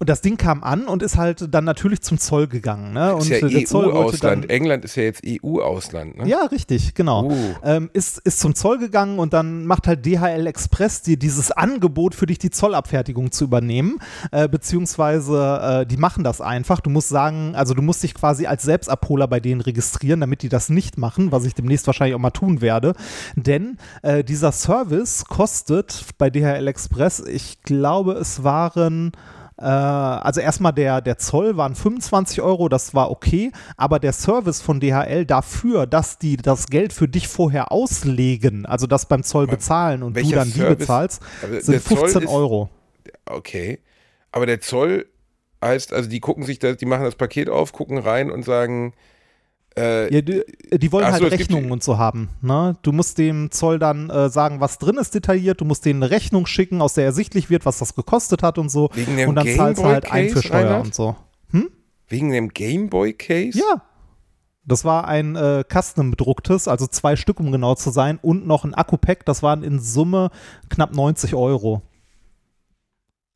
und das Ding kam an und ist halt dann natürlich zum Zoll gegangen. Ne? Und ist ja EU-Ausland. England ist ja jetzt EU-Ausland. Ne? Ja, richtig, genau. Uh. Ähm, ist, ist zum Zoll gegangen und dann macht halt DHL Express dir dieses Angebot für dich, die Zollabfertigung zu übernehmen. Äh, beziehungsweise äh, die machen das einfach. Du musst sagen, also du musst dich quasi als Selbstabholer bei denen registrieren, damit die das nicht machen, was ich demnächst wahrscheinlich auch mal tun werde. Denn äh, dieser Service kostet bei DHL Express, ich glaube, es waren also erstmal der, der Zoll waren 25 Euro, das war okay, aber der Service von DHL dafür, dass die das Geld für dich vorher auslegen, also das beim Zoll bezahlen und du dann Service? die bezahlst, sind 15 ist, Euro. Okay, aber der Zoll heißt, also die gucken sich das, die machen das Paket auf, gucken rein und sagen, äh, ja, die, die, wollen halt Rechnungen und so haben. Ne? Du musst dem Zoll dann äh, sagen, was drin ist detailliert. Du musst denen eine Rechnung schicken, aus der ersichtlich wird, was das gekostet hat und so. Wegen dem und dann Game zahlst du halt ein für Steuer Reinhard? und so. Hm? Wegen dem Gameboy-Case? Ja. Das war ein äh, Custom bedrucktes, also zwei Stück, um genau zu sein, und noch ein Akku-Pack. Das waren in Summe knapp 90 Euro.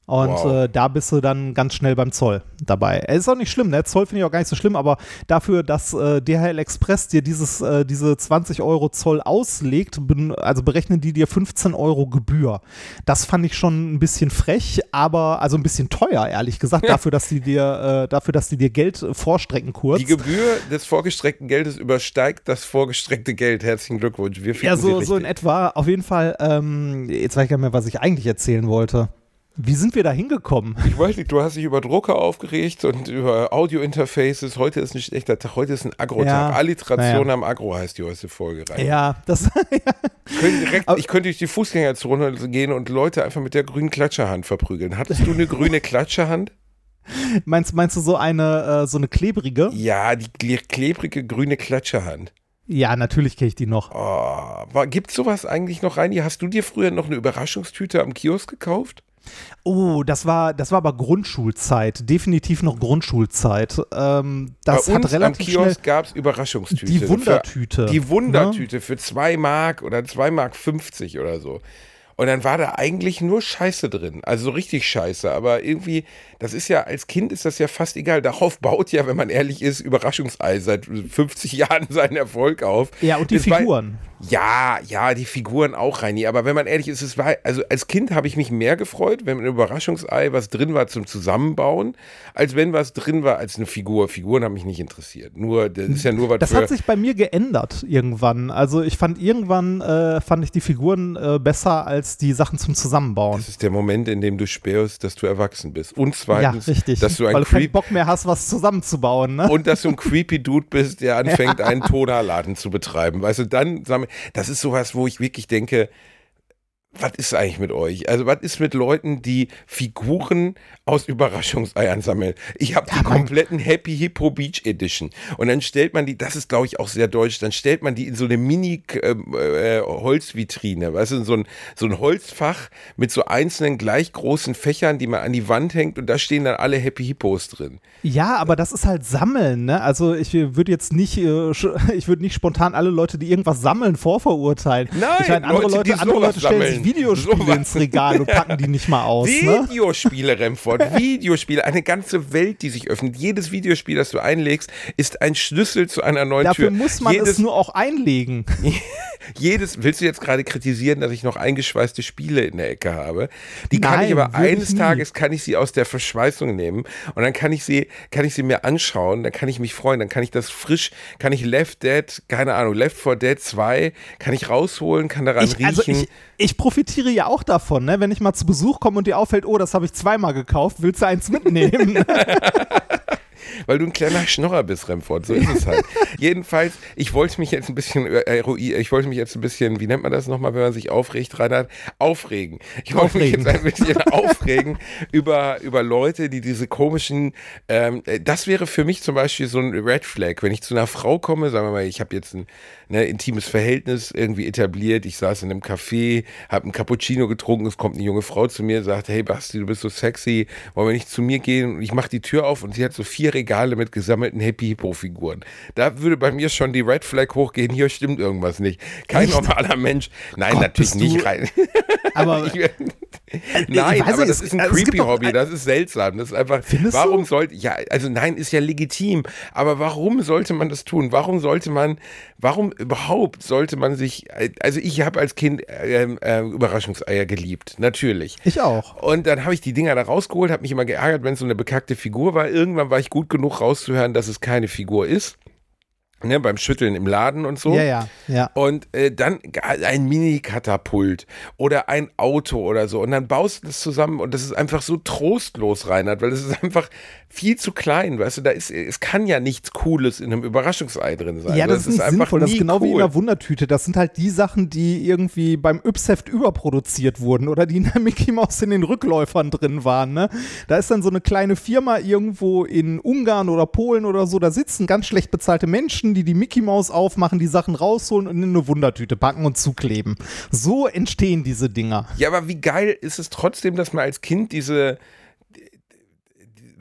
Und Wow. äh, da bist du dann ganz schnell beim Zoll dabei. Es ist auch nicht schlimm, ne? Zoll finde ich auch gar nicht so schlimm, aber dafür, dass äh, DHL Express dir dieses, äh, diese 20 Euro Zoll auslegt, also berechnen die dir 15 Euro Gebühr. Das fand ich schon ein bisschen frech, aber also ein bisschen teuer, ehrlich gesagt, dafür, dass die dir, äh, dafür, dass die dir Geld äh, vorstrecken kurz. Die Gebühr des vorgestreckten Geldes übersteigt das vorgestreckte Geld. Herzlichen Glückwunsch. Wir Ja, so, so in etwa. Auf jeden Fall, ähm, jetzt weiß ich gar nicht mehr, was ich eigentlich erzählen wollte. Wie sind wir da hingekommen? Ich weiß nicht, du hast dich über Drucker aufgeregt und über Audio-Interfaces. Heute ist ein schlechter Tag, heute ist ein Agro-Tag. Ja, Alliteration naja. am Agro heißt die heutige Folge rein. Ja, das, Ich könnte, direkt, ich könnte durch die Fußgängerzone gehen und Leute einfach mit der grünen Klatscherhand verprügeln. Hattest du eine grüne Klatscherhand? meinst, meinst du so eine, äh, so eine klebrige? Ja, die kle- klebrige grüne Klatscherhand. Ja, natürlich kenne ich die noch. Oh, war, gibt's sowas eigentlich noch rein? Hast du dir früher noch eine Überraschungstüte am Kiosk gekauft? Oh, das war, das war aber Grundschulzeit. Definitiv noch Grundschulzeit. Ähm, das Bei hat uns relativ am Kiosk gab es Überraschungstüte. die Wundertüte. Für, die ne? Wundertüte für 2 Mark oder 2 Mark 50 oder so. Und dann war da eigentlich nur Scheiße drin. Also so richtig Scheiße. Aber irgendwie, das ist ja, als Kind ist das ja fast egal. Darauf baut ja, wenn man ehrlich ist, Überraschungsei seit 50 Jahren seinen Erfolg auf. Ja, und die war- Figuren. Ja, ja, die Figuren auch, Reini. Aber wenn man ehrlich ist, es war, also als Kind habe ich mich mehr gefreut, wenn ein Überraschungsei was drin war zum Zusammenbauen, als wenn was drin war als eine Figur. Figuren haben mich nicht interessiert. Nur, das ist ja nur was Das hat sich bei mir geändert irgendwann. Also ich fand irgendwann äh, fand ich die Figuren äh, besser als die Sachen zum Zusammenbauen. das ist der Moment, in dem du spürst, dass du erwachsen bist. Und Ja, zweitens, richtig. dass du ein Weil du keinen Bock mehr hast, was zusammenzubauen. Ne? und dass du ein creepy Dude bist, der anfängt, einen Tonerladen zu betreiben. Weißt du, dann, das ist sowas, wo ich wirklich denke, was ist eigentlich mit euch? Also, was ist mit Leuten, die Figuren aus Überraschungseiern sammeln? Ich habe die kompletten Happy Hippo Beach Edition. Und dann stellt man die, das ist, glaube ich, auch sehr deutsch, dann stellt man die in so eine Mini-Holzvitrine, weißt du, so ein, so ein Holzfach mit so einzelnen gleich großen Fächern, die man an die Wand hängt und da stehen dann alle Happy Hippos drin. Ja, aber das ist halt Sammeln, ne? Also ich würde jetzt nicht, äh, ich würde nicht spontan alle Leute, die irgendwas sammeln, vorverurteilen. Nein, ich meine, andere Leute, Leute, die andere Leute stellen sammeln. sich Videospiele ins Regal und packen die nicht mal aus, ne? Videospiele, Remford, Videospiele, eine ganze Welt, die sich öffnet. Jedes Videospiel, das du einlegst, ist ein Schlüssel zu einer neuen Dafür Tür. muss man jedes, es nur auch einlegen. jedes, willst du jetzt gerade kritisieren, dass ich noch eingeschweißte Spiele in der Ecke habe? Die kann Nein, ich aber eines nie. Tages kann ich sie aus der Verschweißung nehmen und dann kann ich sie, kann ich sie mir anschauen, dann kann ich mich freuen, dann kann ich das frisch, kann ich Left Dead, keine Ahnung, Left 4 Dead 2, kann ich rausholen, kann daran Ich, riechen. also ich, ich profitiere ja auch davon, ne? Wenn ich mal zu Besuch komme und dir auffällt, oh, das habe ich zweimal gekauft, willst du eins mitnehmen? Weil du ein kleiner Schnorrer bist, Remford. So ist es halt. Jedenfalls, ich wollte mich jetzt ein bisschen äh, ich wollte mich jetzt ein bisschen, wie nennt man das nochmal, wenn man sich aufregt, Reinhard? Aufregen. Ich wollte mich jetzt ein bisschen aufregen über, über Leute, die diese komischen, ähm, äh, das wäre für mich zum Beispiel so ein Red Flag, wenn ich zu einer Frau komme, sagen wir mal, ich habe jetzt ein ne, intimes Verhältnis irgendwie etabliert, ich saß in einem Café, habe einen Cappuccino getrunken, es kommt eine junge Frau zu mir, sagt, hey Basti, du bist so sexy, wollen wir nicht zu mir gehen? Und ich mache die Tür auf und sie hat so vier Regale mit gesammelten Happy Hippo Figuren. Da würde bei mir schon die Red Flag hochgehen, hier stimmt irgendwas nicht. Kein Echt? normaler Mensch. Nein, Gott, natürlich nicht rein. Aber nein, ich weiß aber nicht, das ist ein also creepy Hobby, das ist seltsam. Das ist einfach, Findest warum du? sollte, ja, also nein, ist ja legitim, aber warum sollte man das tun? Warum sollte man, warum überhaupt sollte man sich, also ich habe als Kind ähm, äh, Überraschungseier geliebt, natürlich. ich auch. Und dann habe ich die Dinger da rausgeholt, habe mich immer geärgert, wenn es so eine bekackte Figur war. Irgendwann war ich gut genug rauszuhören, dass es keine Figur ist. Ne, beim Schütteln im Laden und so. Ja, ja, ja. Und äh, dann ein Mini-Katapult oder ein Auto oder so. Und dann baust du das zusammen und das ist einfach so trostlos, Reinhard, weil das ist einfach viel zu klein. Weißt du, da ist, es kann ja nichts Cooles in einem Überraschungsei drin sein. Ja, das, ist nicht einfach sinnvoll. Das ist genau wie in cool. einer Wundertüte. Das sind halt die Sachen, die irgendwie beim Yps-Heft überproduziert wurden oder die in der Mickey Mouse in den Rückläufern drin waren. Ne? Da ist dann so eine kleine Firma irgendwo in Ungarn oder Polen oder so. Da sitzen ganz schlecht bezahlte Menschen, die die Mickey Mouse aufmachen, die Sachen rausholen und in eine Wundertüte packen und zukleben. So entstehen diese Dinger. Ja, aber wie geil ist es trotzdem, dass man als Kind diese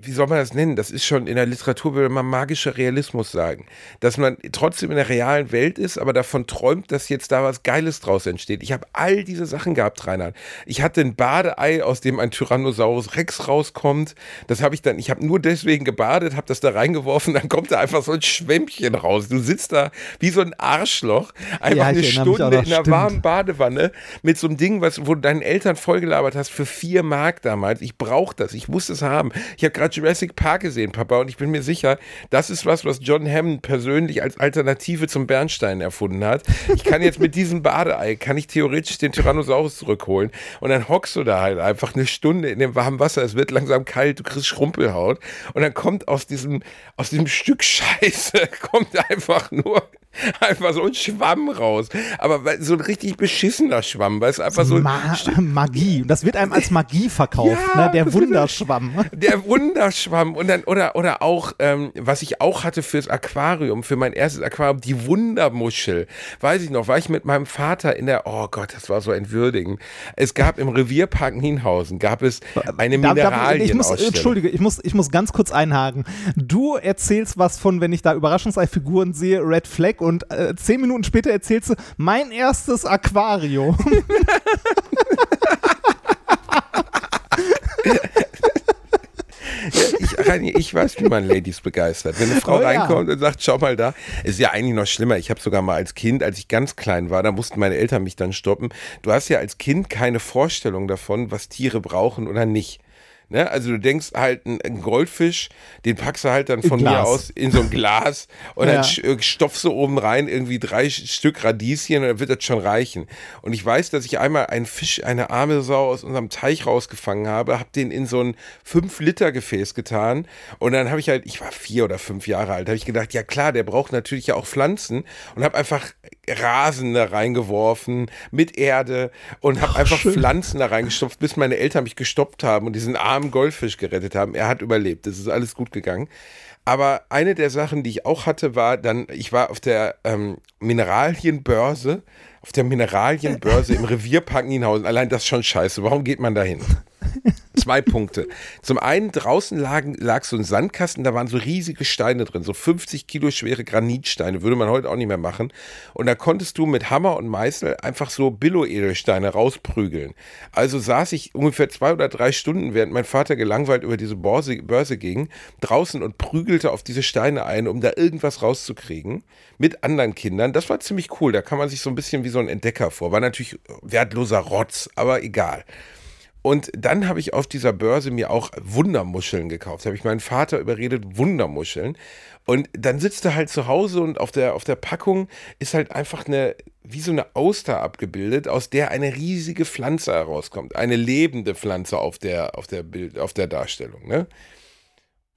wie soll man das nennen? Das ist schon in der Literatur, würde man magischer Realismus sagen. Dass man trotzdem in der realen Welt ist, aber davon träumt, dass jetzt da was Geiles draus entsteht. Ich habe all diese Sachen gehabt, Reinhard. Ich hatte ein Badeei, aus dem ein Tyrannosaurus Rex rauskommt. Das habe ich dann, ich habe nur deswegen gebadet, habe das da reingeworfen, dann kommt da einfach so ein Schwämmchen raus. Du sitzt da wie so ein Arschloch, einfach Ja, eine Stunde in einer warmen Badewanne mit so einem Ding, was, wo du deinen Eltern vollgelabert hast für vier Mark damals. Ich brauche das, ich muss es haben. Ich habe gerade Jurassic Park gesehen, Papa, und ich bin mir sicher, das ist was, was John Hammond persönlich als Alternative zum Bernstein erfunden hat. Ich kann jetzt mit diesem Badeei, kann ich theoretisch den Tyrannosaurus zurückholen und dann hockst du da halt einfach eine Stunde in dem warmen Wasser, es wird langsam kalt, du kriegst Schrumpelhaut und dann kommt aus diesem, aus diesem Stück Scheiße, kommt einfach nur einfach so ein Schwamm raus. Aber so ein richtig beschissener Schwamm, weil es einfach so Ma Magie. Und das wird einem als Magie verkauft, Ja, ne? der Wunderschwamm. Der Wunderschwamm und dann oder oder auch ähm, was ich auch hatte fürs Aquarium, für mein erstes Aquarium, die Wundermuschel. Weiß ich noch, war ich mit meinem Vater in der Oh Gott, das war so entwürdigend. Es gab im Revierpark Nienhausen gab es eine ich muss, Mineralienausstellung. Entschuldige, ich muss, ich muss ganz kurz einhaken. Du erzählst was von, wenn ich da Überraschungsei-Figuren sehe, Red Flag und äh, zehn Minuten später erzählst du, mein erstes Aquarium. ich, ich weiß, wie man Ladies begeistert. Wenn eine Frau Oh ja. reinkommt und sagt, schau mal da, ist ja eigentlich noch schlimmer. Ich habe sogar mal als Kind, als ich ganz klein war, da mussten meine Eltern mich dann stoppen. Du hast ja als Kind keine Vorstellung davon, was Tiere brauchen oder nicht. Ne? Also du denkst halt, ein, ein Goldfisch, den packst du halt dann von mir aus in so ein Glas und dann Ja. sch- äh, stopfst du oben rein irgendwie drei Stück Radieschen und dann wird das schon reichen. Und ich weiß, dass ich einmal einen Fisch, eine arme Sau aus unserem Teich rausgefangen habe, habe den in so ein 5-Liter-Gefäß getan und dann habe ich halt, ich war vier oder fünf Jahre alt, habe ich gedacht, ja klar, der braucht natürlich ja auch Pflanzen und habe einfach Rasen da reingeworfen mit Erde und habe einfach Pflanzen da reingestopft, bis meine Eltern mich gestoppt haben und diesen armen Goldfisch gerettet haben. Er hat überlebt, das ist alles gut gegangen. Aber eine der Sachen, die ich auch hatte, war dann, ich war auf der ähm, Mineralienbörse, auf der Mineralienbörse im Revierpark Nienhausen. Allein das ist schon scheiße. Warum geht man da hin? Zwei Punkte. Zum einen draußen lagen, lag so ein Sandkasten, da waren so riesige Steine drin, so 50 Kilo schwere Granitsteine, würde man heute auch nicht mehr machen. Und da konntest du mit Hammer und Meißel einfach so Billo-Edelsteine rausprügeln. Also saß ich ungefähr zwei oder drei Stunden, während mein Vater gelangweilt über diese Börse, Börse ging, draußen und prügelte auf diese Steine ein, um da irgendwas rauszukriegen. Mit anderen Kindern. Das war ziemlich cool. Da kann man sich so ein bisschen wie so ein Entdecker vor. War natürlich wertloser Rotz, aber egal. Und dann habe ich auf dieser Börse mir auch Wundermuscheln gekauft. Da habe ich meinen Vater überredet, Wundermuscheln. Und dann sitzt er halt zu Hause und auf der, auf der Packung ist halt einfach eine, wie so eine Auster abgebildet, aus der eine riesige Pflanze herauskommt. Eine lebende Pflanze auf der, auf der Bild, auf der Darstellung, ne?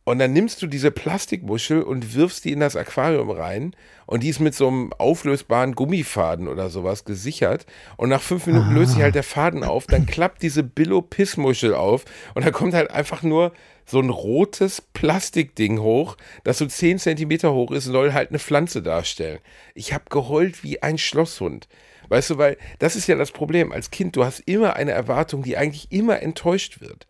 Und dann nimmst du diese Plastikmuschel und wirfst die in das Aquarium rein und die ist mit so einem auflösbaren Gummifaden oder sowas gesichert und nach fünf Minuten löst sich halt der Faden auf, dann klappt diese Billo-Pissmuschel auf und da kommt halt einfach nur so ein rotes Plastikding hoch, das so 10 Zentimeter hoch ist und soll halt eine Pflanze darstellen. Ich habe geheult wie ein Schlosshund. Weißt du, weil das ist ja das Problem. Als Kind, du hast immer eine Erwartung, die eigentlich immer enttäuscht wird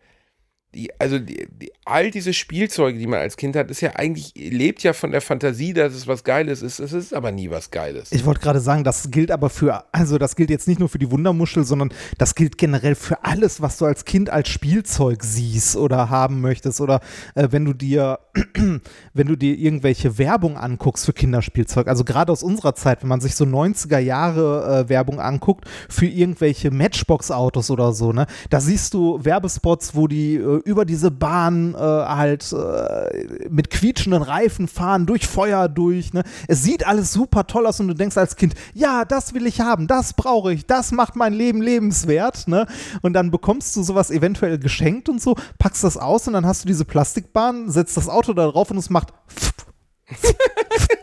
die, also die, die, all diese Spielzeuge, die man als Kind hat, ist ja eigentlich, lebt ja von der Fantasie, dass es was Geiles ist. Es ist aber nie was Geiles. Ich wollte gerade sagen, das gilt aber für, also das gilt jetzt nicht nur für die Wundermuschel, sondern das gilt generell für alles, was du als Kind als Spielzeug siehst oder haben möchtest. Oder äh, wenn du dir, wenn du dir irgendwelche Werbung anguckst für Kinderspielzeug, also gerade aus unserer Zeit, wenn man sich so 90er Jahre äh, Werbung anguckt für irgendwelche Matchbox-Autos oder so, ne, da siehst du Werbespots, wo die äh, über diese Bahn äh, halt äh, mit quietschenden Reifen fahren, durch Feuer durch. Ne? Es sieht alles super toll aus und du denkst als Kind, ja, das will ich haben, das brauche ich, das macht mein Leben lebenswert. Ne? Und dann bekommst du sowas eventuell geschenkt und so, packst das aus und dann hast du diese Plastikbahn, setzt das Auto da drauf und es macht?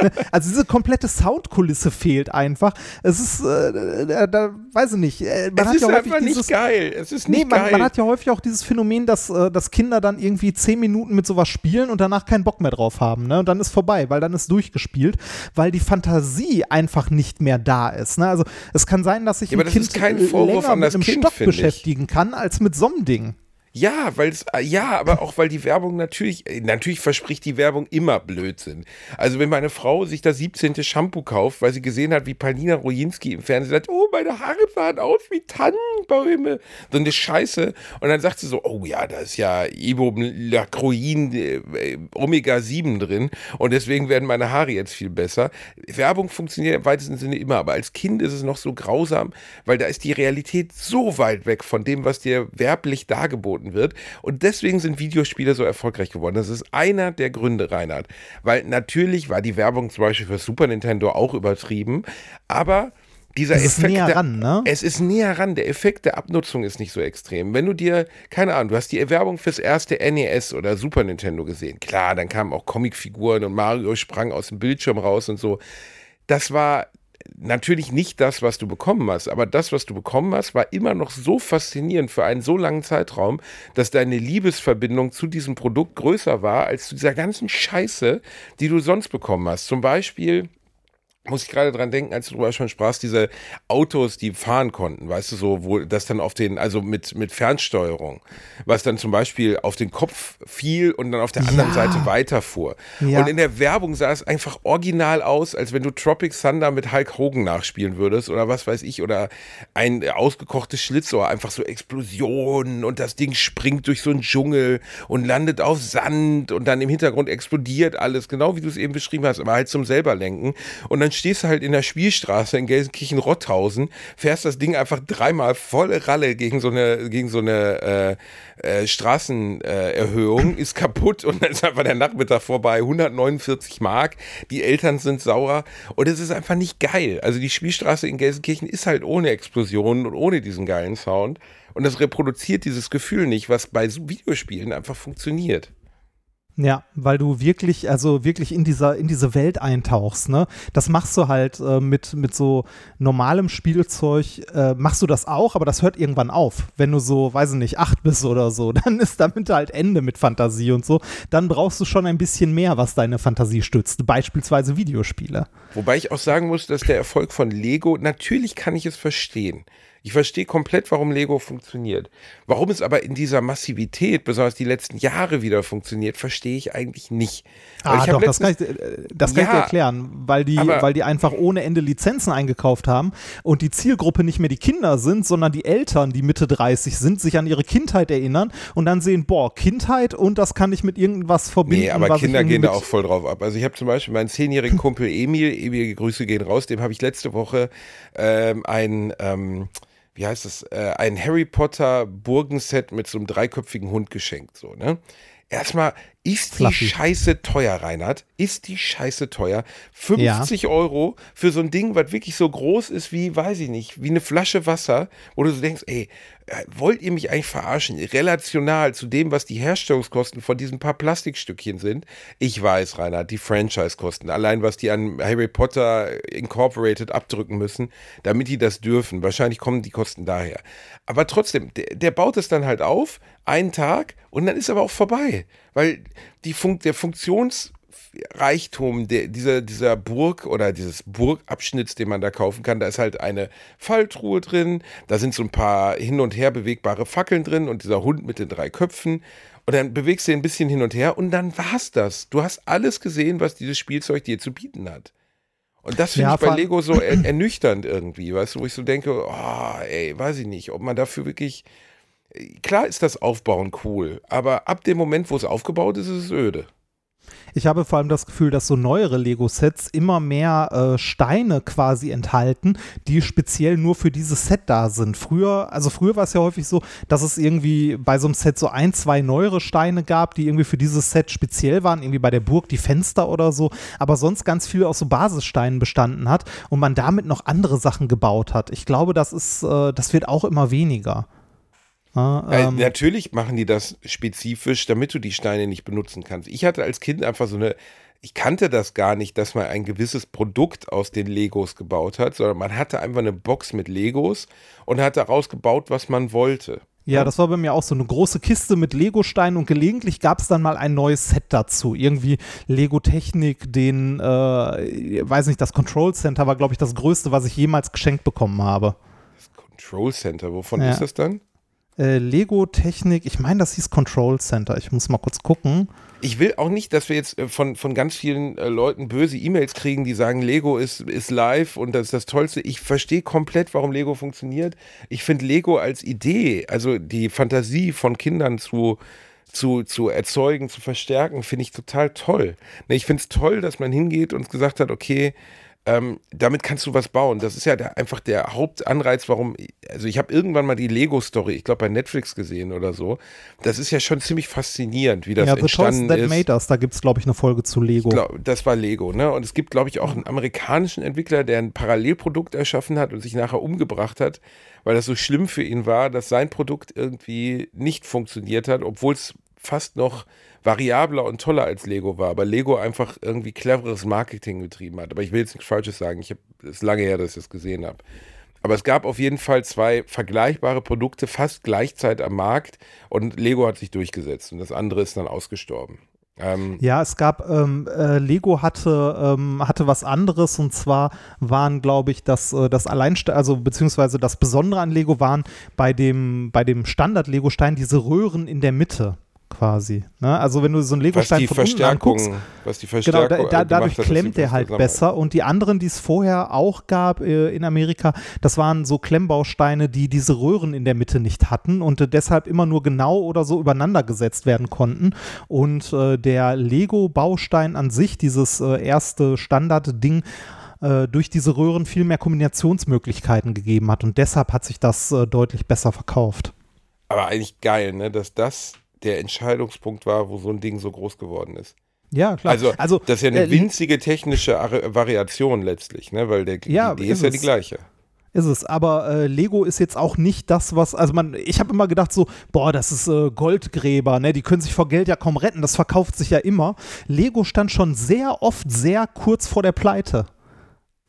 Also diese komplette Soundkulisse fehlt einfach. Es ist, äh, da, da weiß ich nicht. Äh, man es hat ist ja häufig einfach dieses, nicht geil. Es ist Nee, nicht man, geil. man hat ja häufig auch dieses Phänomen, dass, äh, dass Kinder dann irgendwie zehn Minuten mit sowas spielen und danach keinen Bock mehr drauf haben. Ne? Und dann ist vorbei, weil dann ist durchgespielt, weil die Fantasie einfach nicht mehr da ist. Ne? Also es kann sein, dass sich Ja, ein Kind länger mit einem Kind, Stock ich. beschäftigen kann, als mit so einem Ding. Ja, weil es, ja, aber auch weil die Werbung natürlich, äh, natürlich verspricht die Werbung immer Blödsinn. Also wenn meine Frau sich das 17. Shampoo kauft, weil sie gesehen hat, wie Palina Rojinski im Fernsehen sagt, oh, meine Haare sahen aus wie Tannenbäume. So eine Scheiße. Und dann sagt sie so, oh ja, da ist ja Ibuprofin, äh, Omega 7 drin und deswegen werden meine Haare jetzt viel besser. Werbung funktioniert im weitesten Sinne immer, aber als Kind ist es noch so grausam, weil da ist die Realität so weit weg von dem, was dir werblich dargeboten angeboten wird. Und deswegen sind Videospiele so erfolgreich geworden. Das ist einer der Gründe, Reinhard. Weil natürlich war die Werbung zum Beispiel für Super Nintendo auch übertrieben, aber dieser es ist Effekt. näher der, ran, ne? Es ist näher ran. Der Effekt der Abnutzung ist nicht so extrem. Wenn du dir, keine Ahnung, du hast die Werbung fürs erste NES oder Super Nintendo gesehen. Klar, dann kamen auch Comicfiguren und Mario sprang aus dem Bildschirm raus und so. Das war natürlich nicht das, was du bekommen hast, aber das, was du bekommen hast, war immer noch so faszinierend für einen so langen Zeitraum, dass deine Liebesverbindung zu diesem Produkt größer war als zu dieser ganzen Scheiße, die du sonst bekommen hast. Zum Beispiel muss ich gerade dran denken, als du darüber schon sprachst, diese Autos, die fahren konnten, weißt du, so, wo das dann auf den, also mit, mit Fernsteuerung, was dann zum Beispiel auf den Kopf fiel und dann auf der anderen Ja. Seite weiterfuhr. Ja. Und in der Werbung sah es einfach original aus, als wenn du Tropic Thunder mit Hulk Hogan nachspielen würdest oder was weiß ich, oder ein ausgekochtes Schlitzohr, einfach so Explosionen und das Ding springt durch so einen Dschungel und landet auf Sand und dann im Hintergrund explodiert alles, genau wie du es eben beschrieben hast, aber halt zum selber lenken. Und dann stehst du halt in der Spielstraße in Gelsenkirchen-Rotthausen, fährst das Ding einfach dreimal volle Ralle gegen so eine, gegen so eine äh, äh, Straßenerhöhung, ist kaputt und dann ist einfach der Nachmittag vorbei. 149 Mark, die Eltern sind sauer und es ist einfach nicht geil. Also die Spielstraße in Gelsenkirchen ist halt ohne Explosionen und ohne diesen geilen Sound und das reproduziert dieses Gefühl nicht, was bei Videospielen einfach funktioniert. Ja, weil du wirklich, also wirklich in dieser, in diese Welt eintauchst, ne? Das machst du halt äh, mit, mit so normalem Spielzeug, äh, machst du das auch, aber das hört irgendwann auf. Wenn du so, weiß ich nicht, acht bist oder so, dann ist damit halt Ende mit Fantasie und so. Dann brauchst du schon ein bisschen mehr, was deine Fantasie stützt. Beispielsweise Videospiele. Wobei ich auch sagen muss, dass der Erfolg von Lego, natürlich kann ich es verstehen. Ich verstehe komplett, warum Lego funktioniert. Warum es aber in dieser Massivität, besonders die letzten Jahre wieder funktioniert, verstehe ich eigentlich nicht. Weil Ah, ich doch, das kann ich, äh, das kann ich dir Ja, erklären, weil die, aber- weil die einfach ohne Ende Lizenzen eingekauft haben und die Zielgruppe nicht mehr die Kinder sind, sondern die Eltern, die Mitte 30 sind, sich an ihre Kindheit erinnern und dann sehen, boah, Kindheit und das kann ich mit irgendwas verbinden. Nee, aber ich Kinder gehen da auch voll drauf ab. Also ich habe zum Beispiel meinen zehnjährigen Kumpel Emil, ewige Grüße gehen raus, dem habe ich letzte Woche ähm, ein, ähm, wie heißt das, äh, ein Harry Potter Burgenset mit so einem dreiköpfigen Hund geschenkt. So, ne? Erstmal, ist die Fluffy. Scheiße teuer, Reinhard? Ist die Scheiße teuer? 50 Euro für so ein Ding, was wirklich so groß ist wie, weiß ich nicht, wie eine Flasche Wasser, wo du so denkst, ey, wollt ihr mich eigentlich verarschen? Relational zu dem, was die Herstellungskosten von diesen paar Plastikstückchen sind. Ich weiß, Reinhard, die Franchise-Kosten. Allein, was die an Harry Potter Incorporated abdrücken müssen, damit die das dürfen. Wahrscheinlich kommen die Kosten daher. Aber trotzdem, der, der baut es dann halt auf, einen Tag, und dann ist aber auch vorbei. Weil die Fun der Funktions- Reichtum der, dieser, dieser Burg oder dieses Burgabschnitts, den man da kaufen kann. Da ist halt eine Falltruhe drin, da sind so ein paar hin und her bewegbare Fackeln drin und dieser Hund mit den drei Köpfen. Und dann bewegst du ihn ein bisschen hin und her und dann war's das. Du hast alles gesehen, was dieses Spielzeug dir zu bieten hat. Und das finde Ja, ich bei Lego so er, ernüchternd irgendwie, weißt du, wo ich so denke, oh, ey, weiß ich nicht, ob man dafür wirklich. Klar ist das Aufbauen cool, aber ab dem Moment, wo es aufgebaut ist, ist es öde. Ich habe vor allem das Gefühl, dass so neuere Lego-Sets immer mehr äh, Steine quasi enthalten, die speziell nur für dieses Set da sind. Früher, also früher war es ja häufig so, dass es irgendwie bei so einem Set so ein, zwei neuere Steine gab, die irgendwie für dieses Set speziell waren, irgendwie bei der Burg die Fenster oder so, aber sonst ganz viel aus so Basissteinen bestanden hat und man damit noch andere Sachen gebaut hat. Ich glaube, das ist, äh, das wird auch immer weniger. Ja, Äh, ähm, natürlich machen die das spezifisch, damit du die Steine nicht benutzen kannst. Ich hatte als Kind einfach so eine, ich kannte das gar nicht, dass man ein gewisses Produkt aus den Legos gebaut hat, sondern man hatte einfach eine Box mit Legos und hat daraus gebaut, was man wollte. Ja, das war bei mir auch so eine große Kiste mit Lego-Steinen und gelegentlich gab es dann mal ein neues Set dazu. Irgendwie Lego-Technik, den, äh, weiß nicht, das Control Center war, glaube ich, das größte, was ich jemals geschenkt bekommen habe. Das Control Center, wovon Ja. ist das dann? Äh, Lego-Technik, ich meine, das hieß Control Center. Ich muss mal kurz gucken. Ich will auch nicht, dass wir jetzt äh, von, von ganz vielen äh, Leuten böse E-Mails kriegen, die sagen, Lego ist, ist live und das ist das Tollste. Ich verstehe komplett, warum Lego funktioniert. Ich finde Lego als Idee, also die Fantasie von Kindern zu, zu, zu erzeugen, zu verstärken, finde ich total toll. Ne, ich finde es toll, dass man hingeht und gesagt hat, okay, ähm, damit kannst du was bauen. Das ist ja der, einfach der Hauptanreiz, warum. Also, ich habe irgendwann mal die Lego-Story, ich glaube, bei Netflix gesehen oder so. Das ist ja schon ziemlich faszinierend, wie das ja, entstanden That ist. Made Us, da gibt es, glaube ich, eine Folge zu Lego. Glaub, das war Lego, ne? Und es gibt, glaube ich, auch einen amerikanischen Entwickler, der ein Parallelprodukt erschaffen hat und sich nachher umgebracht hat, weil das so schlimm für ihn war, dass sein Produkt irgendwie nicht funktioniert hat, obwohl es fast noch variabler und toller als Lego war, aber Lego einfach irgendwie cleveres Marketing getrieben hat. Aber ich will jetzt nichts Falsches sagen. Ich habe es lange her, dass ich das gesehen habe. Aber es gab auf jeden Fall zwei vergleichbare Produkte fast gleichzeitig am Markt und Lego hat sich durchgesetzt und das andere ist dann ausgestorben. Ähm, Ja, es gab, ähm, äh, Lego hatte, ähm, hatte was anderes und zwar waren, glaube ich, das, äh, das Alleinste also beziehungsweise das Besondere an Lego waren bei dem, bei dem Standard-Lego-Stein diese Röhren in der Mitte quasi. Ne? Also wenn du so einen Lego-Stein von unten anguckst, was die Genau, Verstärkung da, da, gemacht dadurch hat, klemmt der halt besser. Und die anderen, die es vorher auch gab äh, in Amerika, das waren so Klemmbausteine, die diese Röhren in der Mitte nicht hatten und äh, deshalb immer nur genau oder so übereinander gesetzt werden konnten. Und äh, der Lego-Baustein an sich, dieses äh, erste Standard-Ding, äh, durch diese Röhren viel mehr Kombinationsmöglichkeiten gegeben hat. Und deshalb hat sich das äh, deutlich besser verkauft. Aber eigentlich geil, ne, dass das der Entscheidungspunkt war, wo so ein Ding so groß geworden ist. Ja, klar. Also, das ist ja eine äh, winzige technische Ari- Variation letztlich, ne? weil der, Ja, die Idee ist ist ja die es. gleiche. Ist es, aber äh, Lego ist jetzt auch nicht das, was, also man, ich habe immer gedacht so, boah, das ist äh, Goldgräber, ne, die können sich vor Geld ja kaum retten, das verkauft sich ja immer. Lego stand schon sehr oft sehr kurz vor der Pleite.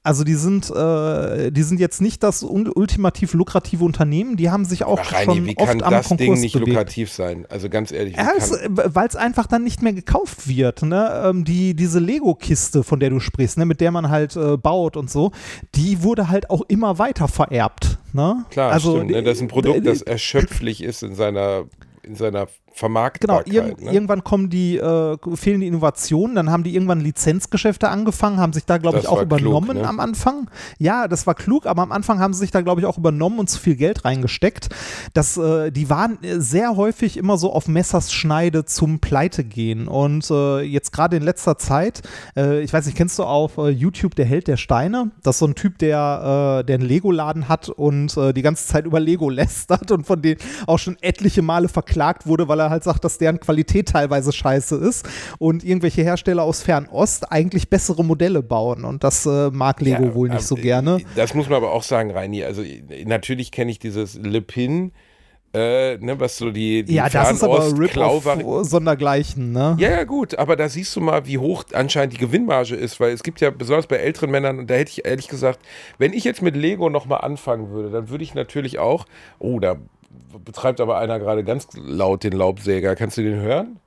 Also die sind, äh, die sind jetzt nicht das ultimativ lukrative Unternehmen, die haben sich auch Ach, Reini, schon wie oft kann am das Konkurs Ding nicht bewegt. lukrativ sein? Also ganz ehrlich, Ja, weil es einfach dann nicht mehr gekauft wird. Ne? Ähm, die, diese Lego-Kiste, von der du sprichst, ne? mit der man halt äh, baut und so, die wurde halt auch immer weiter vererbt. Ne? klar, also, stimmt, ne? das ist ein Produkt, äh, das erschöpflich ist in seiner, in seiner Genau, Vermarktbarkeit. irg ne? irgendwann kommen die, äh, fehlen die Innovationen, dann haben die irgendwann Lizenzgeschäfte angefangen, haben sich da, glaube ich, auch war klug, übernommen ne? am Anfang. Ja, das war klug, aber am Anfang haben sie sich da, glaube ich, auch übernommen und zu viel Geld reingesteckt. Das, äh, die waren äh, sehr häufig immer so auf Messers Schneide zum Pleite gehen. Und äh, jetzt gerade in letzter Zeit, äh, ich weiß nicht, kennst du auf äh, YouTube der Held der Steine? Das ist so ein Typ, der, der einen Lego-Laden hat und die ganze Zeit über Lego lästert und von denen auch schon etliche Male verklagt wurde, weil er halt sagt, dass deren Qualität teilweise scheiße ist und irgendwelche Hersteller aus Fernost eigentlich bessere Modelle bauen. Und das äh, mag Lego Ja, wohl nicht aber, so äh, gerne. Das muss man aber auch sagen, Reini. Also äh, natürlich kenne ich dieses Le Pin, äh, ne, was so die, die Ja, das ist aber Rip-Off sondergleichen, ne? Ja, ja, gut, aber da siehst du mal, wie hoch anscheinend die Gewinnmarge ist, weil es gibt ja besonders bei älteren Männern, und da hätte ich ehrlich gesagt, wenn ich jetzt mit Lego nochmal anfangen würde, dann würde ich natürlich auch, oh, da betreibt aber einer gerade ganz laut den Laubsäger, kannst du den hören?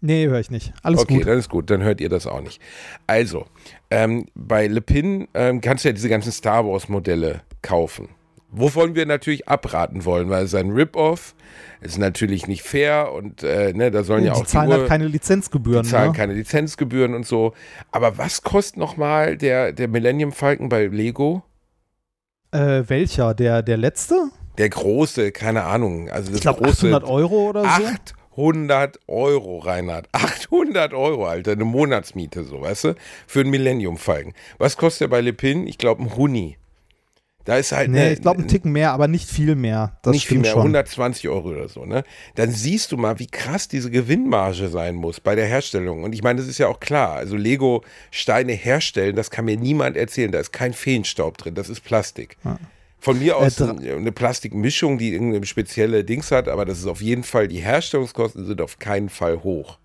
Nee, höre ich nicht. Alles okay, gut. dann ist gut, dann hört ihr das auch nicht. Also, ähm, bei Le Pin ähm, kannst du ja diese ganzen Star Wars Modelle kaufen. Wovon wir natürlich abraten wollen, weil es ein Rip-Off ist natürlich nicht fair und äh, ne, da sollen ja die auch zahlen die Uhr, halt keine Lizenzgebühren. die zahlen ne? keine Lizenzgebühren und so. Aber was kostet nochmal der, der Millennium Falcon bei Lego? Äh, welcher? Der, der letzte? Der große, keine Ahnung. Also das Ich glaube große. 800 Euro oder so. 800 Euro, Reinhard. 800 Euro, Alter. Eine Monatsmiete, so, weißt du? Für einen Millennium Falcon. Was kostet der bei Le Pin? Ich glaube, ein Huni. Da ist halt Nee, ne- ich glaube einen Ticken mehr, aber nicht viel mehr. Das nicht viel mehr, schon. 120 Euro oder so, ne? Dann siehst du mal, wie krass diese Gewinnmarge sein muss bei der Herstellung. Und ich meine, das ist ja auch klar. Also Lego Steine herstellen, das kann mir niemand erzählen. Da ist kein Feenstaub drin, das ist Plastik. Von mir aus Äh, eine Plastikmischung, die irgendeine spezielle Dings hat, aber das ist auf jeden Fall, die Herstellungskosten sind auf keinen Fall hoch.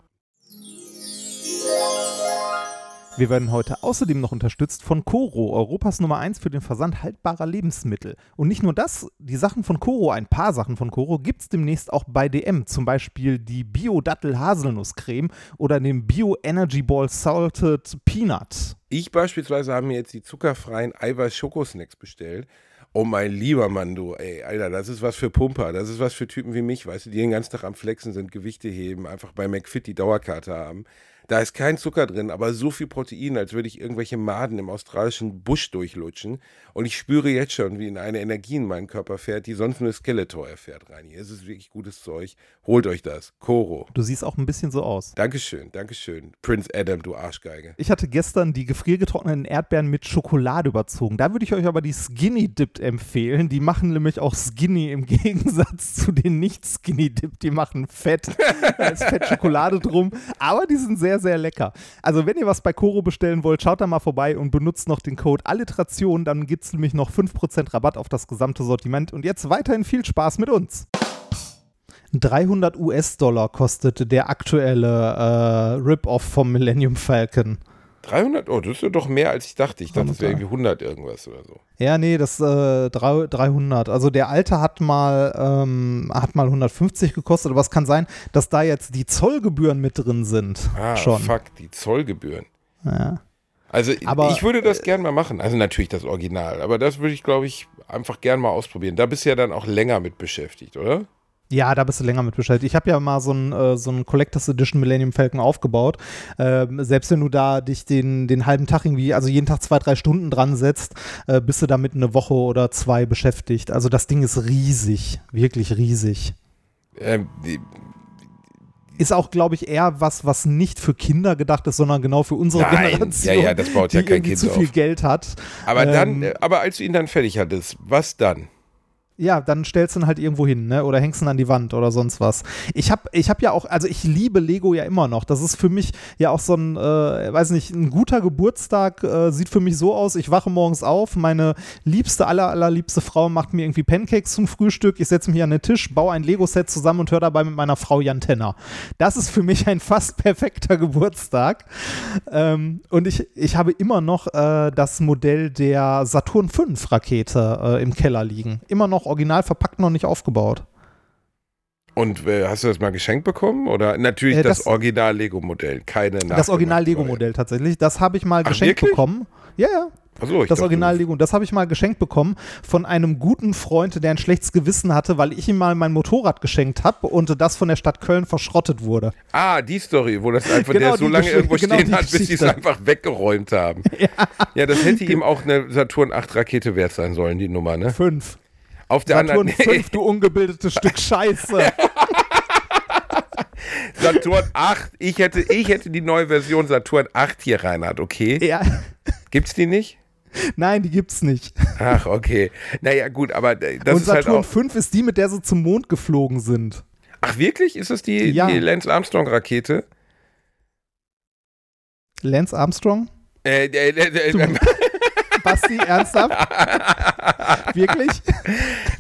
Wir werden heute außerdem noch unterstützt von Coro, Europas Nummer 1 für den Versand haltbarer Lebensmittel. Und nicht nur das, die Sachen von Coro, ein paar Sachen von Coro, gibt es demnächst auch bei DM. Zum Beispiel die Bio-Dattel-Haselnusscreme oder den Bio-Energy Ball Salted Peanut. Ich beispielsweise habe mir jetzt die zuckerfreien Eiweiß-Schokosnacks bestellt. Oh mein lieber Mann, du, ey, Alter, das ist was für Pumper, das ist was für Typen wie mich, weißt du, die den ganzen Tag am Flexen sind, Gewichte heben, einfach bei McFit die Dauerkarte haben. Da ist kein Zucker drin, aber so viel Protein, als würde ich irgendwelche Maden im australischen Busch durchlutschen. Und ich spüre jetzt schon, wie in eine Energie in meinen Körper fährt, die sonst nur Skeletor erfährt, Reini. Es ist wirklich gutes Zeug. Holt euch das. Koro. Du siehst auch ein bisschen so aus. Dankeschön, Dankeschön. Prince Adam, du Arschgeige. Ich hatte gestern die gefriergetrockneten Erdbeeren mit Schokolade überzogen. Da würde ich euch aber die Skinny Dipped empfehlen. Die machen nämlich auch Skinny im Gegensatz zu den nicht Skinny Dipped. Die machen Fett. da ist Fett Schokolade drum. Aber die sind sehr, sehr lecker. Also, wenn ihr was bei Koro bestellen wollt, schaut da mal vorbei und benutzt noch den Code Alliteration. Dann gibt es nämlich noch 5% Rabatt auf das gesamte Sortiment. Und jetzt weiterhin viel Spaß mit uns. 300 US-Dollar kostet der aktuelle äh, Rip-Off vom Millennium Falcon. 300? Oh, das ist ja doch mehr als ich dachte. Ich dachte, das wäre irgendwie 100 irgendwas oder so. Ja, nee, das äh, 300. Also der alte hat mal, ähm, hat mal 150 gekostet, aber es kann sein, dass da jetzt die Zollgebühren mit drin sind. Ah, schon. fuck, die Zollgebühren. Ja. Also Aber, ich würde das gern mal machen. Also natürlich das Original, aber das würde ich, glaube ich, einfach gern mal ausprobieren. Da bist du ja dann auch länger mit beschäftigt, oder? Ja, da bist du länger mit beschäftigt. Ich habe ja mal so ein, äh, so ein Collectors Edition Millennium Falcon aufgebaut. Ähm, selbst wenn du da dich den, den halben Tag irgendwie, also jeden Tag zwei, drei Stunden dran setzt, äh, bist du damit eine Woche oder zwei beschäftigt. Also das Ding ist riesig, wirklich riesig. Ähm, Ist auch, glaube ich, eher was, was nicht für Kinder gedacht ist, sondern genau für unsere Nein, Generation, ja, ja, das baut ja die kein Kind zu viel auf. Geld hat. aber dann, Ähm, äh, aber als du ihn dann fertig hattest, was dann? Ja, dann stellst du ihn halt irgendwo hin, ne? Oder hängst ihn an die Wand oder sonst was. Ich habe ich hab ja auch, also ich liebe Lego ja immer noch. Das ist für mich ja auch so ein, äh, weiß nicht, ein guter Geburtstag äh, sieht für mich so aus. Ich wache morgens auf, meine liebste, aller, allerliebste Frau macht mir irgendwie Pancakes zum Frühstück. Ich setze mich an den Tisch, baue ein Lego-Set zusammen und höre dabei mit meiner Frau Jan Tenner. Das ist für mich ein fast perfekter Geburtstag. Ähm, und ich, ich habe immer noch äh, das Modell der Saturn V Rakete äh, im Keller liegen. Immer noch original verpackt, noch nicht aufgebaut. Und äh, hast du das mal geschenkt bekommen? Oder natürlich Äh, das, das- Original-Lego-Modell, keine das Original nachgemachte Lego-Modell tatsächlich. Das habe ich mal Ach, geschenkt wirklich? bekommen. Ja, ja. Ich Das Original Lego. Das habe ich mal geschenkt bekommen von einem guten Freund, der ein schlechtes Gewissen hatte, weil ich ihm mal mein Motorrad geschenkt habe und das von der Stadt Köln verschrottet wurde. Ah, die Story, wo das einfach Genau der so lange Geschichte, irgendwo genau stehen hat, bis sie es Geschichte. einfach weggeräumt haben. Ja, das hätte ihm auch eine Saturn 8 Rakete wert sein sollen, die Nummer, ne? Fünf. Auf der Saturn anderen 5, du ungebildetes Stück Scheiße. Saturn 8. Ich hätte, ich hätte die neue Version Saturn 8 hier, Reinhard, okay? ja. Gibt's die nicht? Nein, die gibt's nicht. Ach, okay. Naja, gut, aber äh, das und ist halt Saturn auch. 5 ist die, mit der sie zum Mond geflogen sind. Ach, wirklich? Ist das die, Ja. die Lance Armstrong-Rakete? Lance Armstrong? Äh, äh, äh, äh, Basti, ernsthaft? Wirklich?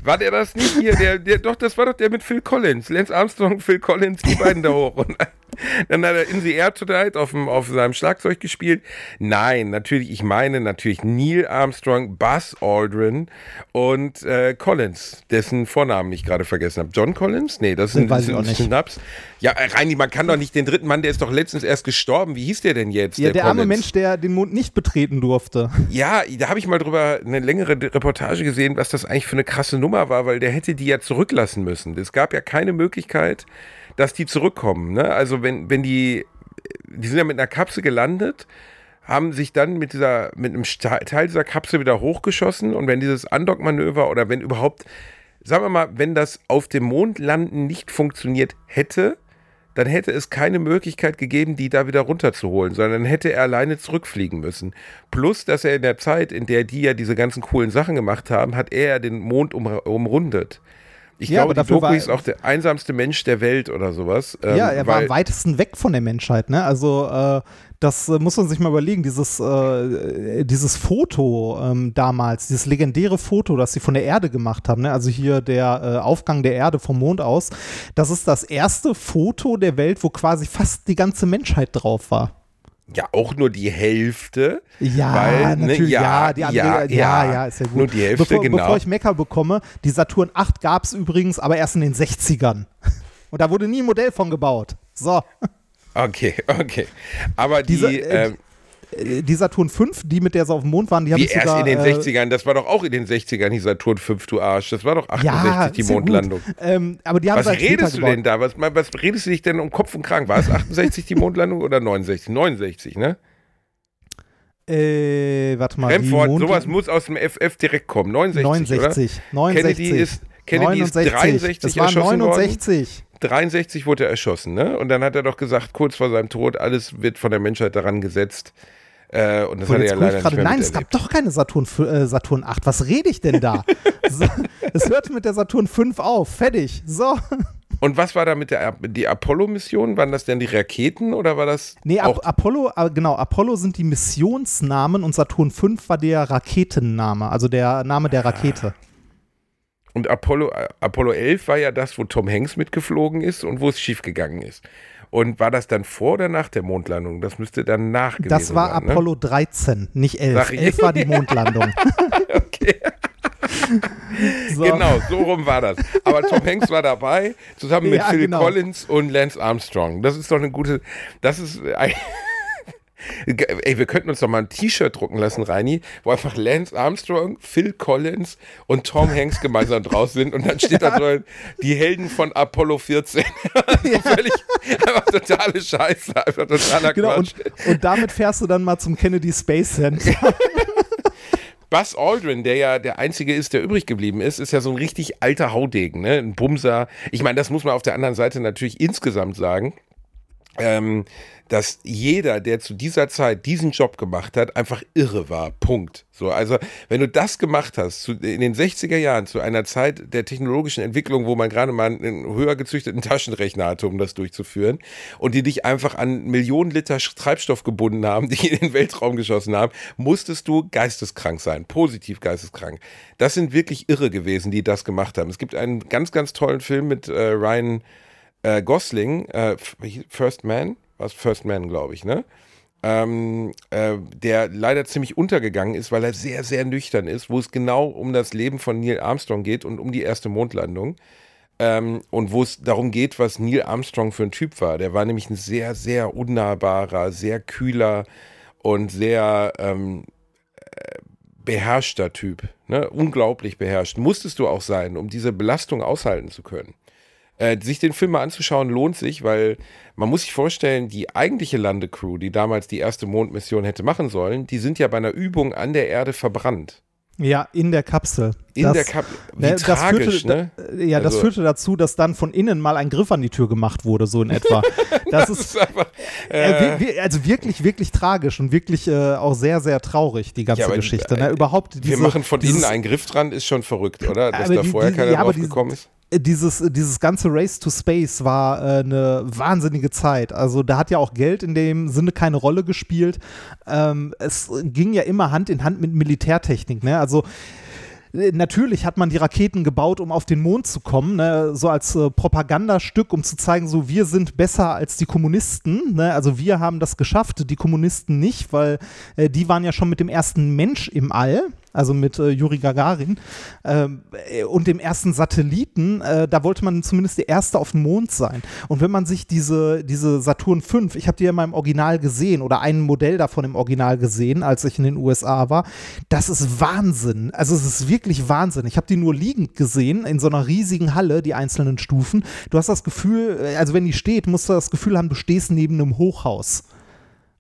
war der das nicht hier? Der, der, doch, das war doch der mit Phil Collins. Lance Armstrong, Phil Collins, die beiden da hoch. Und dann hat er In the Air Tonight auf, dem, auf seinem Schlagzeug gespielt. Nein, natürlich, ich meine natürlich Neil Armstrong, Buzz Aldrin und äh, Collins, dessen Vornamen ich gerade vergessen habe. John Collins? Nee, das nicht. Schnaps. Ja, Reini, man kann doch nicht den dritten Mann, der ist doch letztens erst gestorben. Wie hieß der denn jetzt? Ja, der arme Collins? Mensch, der den Mond nicht betreten durfte. Ja, da habe ich mal drüber eine längere Reportage gesehen, was das eigentlich für eine krasse Nummer war, weil der hätte die ja zurücklassen müssen. Es gab ja keine Möglichkeit, dass die zurückkommen. Ne? Also wenn, wenn die, die sind ja mit einer Kapsel gelandet, haben sich dann mit dieser, mit einem Teil dieser Kapsel wieder hochgeschossen und wenn dieses Andockmanöver oder wenn überhaupt, sagen wir mal, wenn das auf dem Mond landen nicht funktioniert hätte, dann hätte es keine Möglichkeit gegeben, die da wieder runterzuholen, sondern hätte er alleine zurückfliegen müssen. Plus, dass er in der Zeit, in der die ja diese ganzen coolen Sachen gemacht haben, hat er ja den Mond um, umrundet. Ich Ja, glaube, dafür Doku war- ist auch der einsamste Mensch der Welt oder sowas. ähm, ja, er war am weitesten weg von der Menschheit, ne? Also äh, das äh, muss man sich mal überlegen, dieses, äh, dieses Foto ähm, damals, dieses legendäre Foto, das sie von der Erde gemacht haben, ne? also hier der äh, Aufgang der Erde vom Mond aus, das ist das erste Foto der Welt, wo quasi fast die ganze Menschheit drauf war. Ja, auch nur die Hälfte. Ja, Weil, ne, natürlich, ja, ja, die andere, ja, ja, ja, ja, ist ja gut. nur die Hälfte, bevor, genau. Bevor ich Mecker bekomme, die Saturn 8 gab es übrigens, aber erst in den 60ern. Und da wurde nie ein Modell von gebaut. So. Okay, okay. Aber die, Diese, äh, ähm, äh, die Saturn 5, die mit der sie auf dem Mond waren, die habe Wie erst sogar, in den äh, 60ern, das war doch auch in den 60ern die Saturn 5, du Arsch. Das war doch 68 ja, die ist Mondlandung. Ähm, aber die haben Was redest du denn da? Was, was redest du dich denn um Kopf und Kragen? War es 68 die Mondlandung oder 69? 69, ne? Äh, warte mal, Remford, sowas muss aus dem FF direkt kommen. 69, 69, oder? 69. Kennedy ist, Kennedy ist 69. 63 das war erschossen 69. worden. 63 wurde er erschossen, ne? Und dann hat er doch gesagt, kurz vor seinem Tod, alles wird von der Menschheit daran gesetzt. Äh, und das Und hat er ja leider gerade, nicht mehr nein, es gab doch keine Saturn, äh, Saturn 8. Was rede ich denn da? so, es hört mit der Saturn 5 auf. Fertig. So. Und was war da mit der die Apollo-Mission? Waren das denn die Raketen oder war das Nee, Ap Apollo, äh, genau, Apollo sind die Missionsnamen und Saturn 5 war der Raketenname, also der Name der Rakete. Und Apollo, äh, Apollo 11 war ja das, wo Tom Hanks mitgeflogen ist und wo es schiefgegangen ist. Und war das dann vor oder nach der Mondlandung? Das müsste dann nach gewesen Das war sein. ne? Apollo 13, nicht 11. Sag ich. 11 war die Mondlandung. Okay. So. Genau, so rum war das. Aber Tom Hanks war dabei, zusammen mit Ja, Phil genau. Collins und Lance Armstrong. Das ist doch eine gute. Das ist. Ey, wir könnten uns doch mal ein T-Shirt drucken lassen, Reini, wo einfach Lance Armstrong, Phil Collins und Tom Hanks gemeinsam draus sind und dann steht da so die Helden von Apollo 14. so völlig, einfach totale Scheiße, einfach totaler Genau, Quatsch. und, und damit fährst du dann mal zum Kennedy Space Center. Buzz Aldrin, der ja der Einzige ist, der übrig geblieben ist, ist ja so ein richtig alter Haudegen, ne? Ein Bumser. Ich meine, das muss man auf der anderen Seite natürlich insgesamt sagen. Ähm, dass jeder, der zu dieser Zeit diesen Job gemacht hat, einfach irre war. Punkt. So, also, wenn du das gemacht hast, zu, in den 60er Jahren, zu einer Zeit der technologischen Entwicklung, wo man gerade mal einen höher gezüchteten Taschenrechner hatte, um das durchzuführen, und die dich einfach an Millionen Liter Treibstoff gebunden haben, die in den Weltraum geschossen haben, musstest du geisteskrank sein, positiv geisteskrank. Das sind wirklich irre gewesen, die das gemacht haben. Es gibt einen ganz, ganz tollen Film mit äh, Ryan äh, Gosling, äh, First Man, was First Man, glaube ich, ne? Ähm, äh, der leider ziemlich untergegangen ist, weil er sehr, sehr nüchtern ist, wo es genau um das Leben von Neil Armstrong geht und um die erste Mondlandung. Ähm, und wo es darum geht, was Neil Armstrong für ein Typ war. Der war nämlich ein sehr, sehr unnahbarer, sehr kühler und sehr ähm, äh, beherrschter Typ. Ne? Unglaublich beherrscht. Musstest du auch sein, um diese Belastung aushalten zu können. Äh, sich den Film mal anzuschauen lohnt sich, weil man muss sich vorstellen, die eigentliche Landecrew, die damals die erste Mondmission hätte machen sollen, die sind ja bei einer Übung an der Erde verbrannt. Ja, in der Kapsel. In Das- der Kap Wie Ne, das tragisch, führte, ne? Ja, das Also- führte dazu, dass dann von innen mal ein Griff an die Tür gemacht wurde, so in etwa. Das ist ist einfach, äh, äh, wir- wir- also wirklich, wirklich tragisch und wirklich äh, auch sehr, sehr traurig, die ganze Ja, aber, Geschichte. äh, Ne? Überhaupt diese, wir machen von dieses, innen einen Griff dran, ist schon verrückt, oder? Dass da vorher die- keiner ja, drauf die- gekommen ist. Äh, dieses, dieses ganze Race to Space war äh, eine wahnsinnige Zeit. Also da hat ja auch Geld in dem Sinne keine Rolle gespielt. Ähm, es ging ja immer Hand in Hand mit Militärtechnik. Ne? Also äh, Natürlich hat man die Raketen gebaut, um auf den Mond zu kommen, ne? so als äh, Propagandastück, um zu zeigen, so wir sind besser als die Kommunisten. Ne? Also wir haben das geschafft, die Kommunisten nicht, weil äh, die waren ja schon mit dem ersten Mensch im All, also mit äh, Juri Gagarin ähm, äh, und dem ersten Satelliten. Äh, da wollte man zumindest der Erste auf dem Mond sein. Und wenn man sich diese, diese Saturn V, ich habe die ja mal im Original gesehen oder ein Modell davon im Original gesehen, als ich in den USA war, das ist Wahnsinn. Also es ist wirklich Wahnsinn. Ich habe die nur liegend gesehen in so einer riesigen Halle, die einzelnen Stufen. Du hast das Gefühl, äh, also wenn die steht, musst du das Gefühl haben, du stehst neben einem Hochhaus.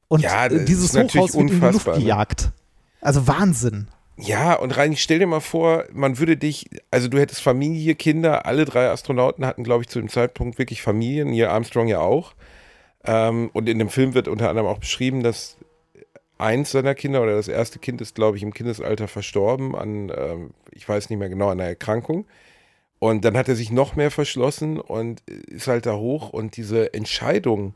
Und Ja, äh, dieses Hochhaus wird in die Luft ne? gejagt. Also Wahnsinn. Ja, und rein, stell dir mal vor, man würde dich, also du hättest Familie, Kinder, alle drei Astronauten hatten, glaube ich, zu dem Zeitpunkt wirklich Familien, Neil Armstrong ja auch. Ähm, und in dem Film wird unter anderem auch beschrieben, dass eins seiner Kinder oder das erste Kind ist, glaube ich, im Kindesalter verstorben an, ähm, ich weiß nicht mehr genau, einer Erkrankung. Und dann hat er sich noch mehr verschlossen und ist halt da hoch und diese Entscheidung,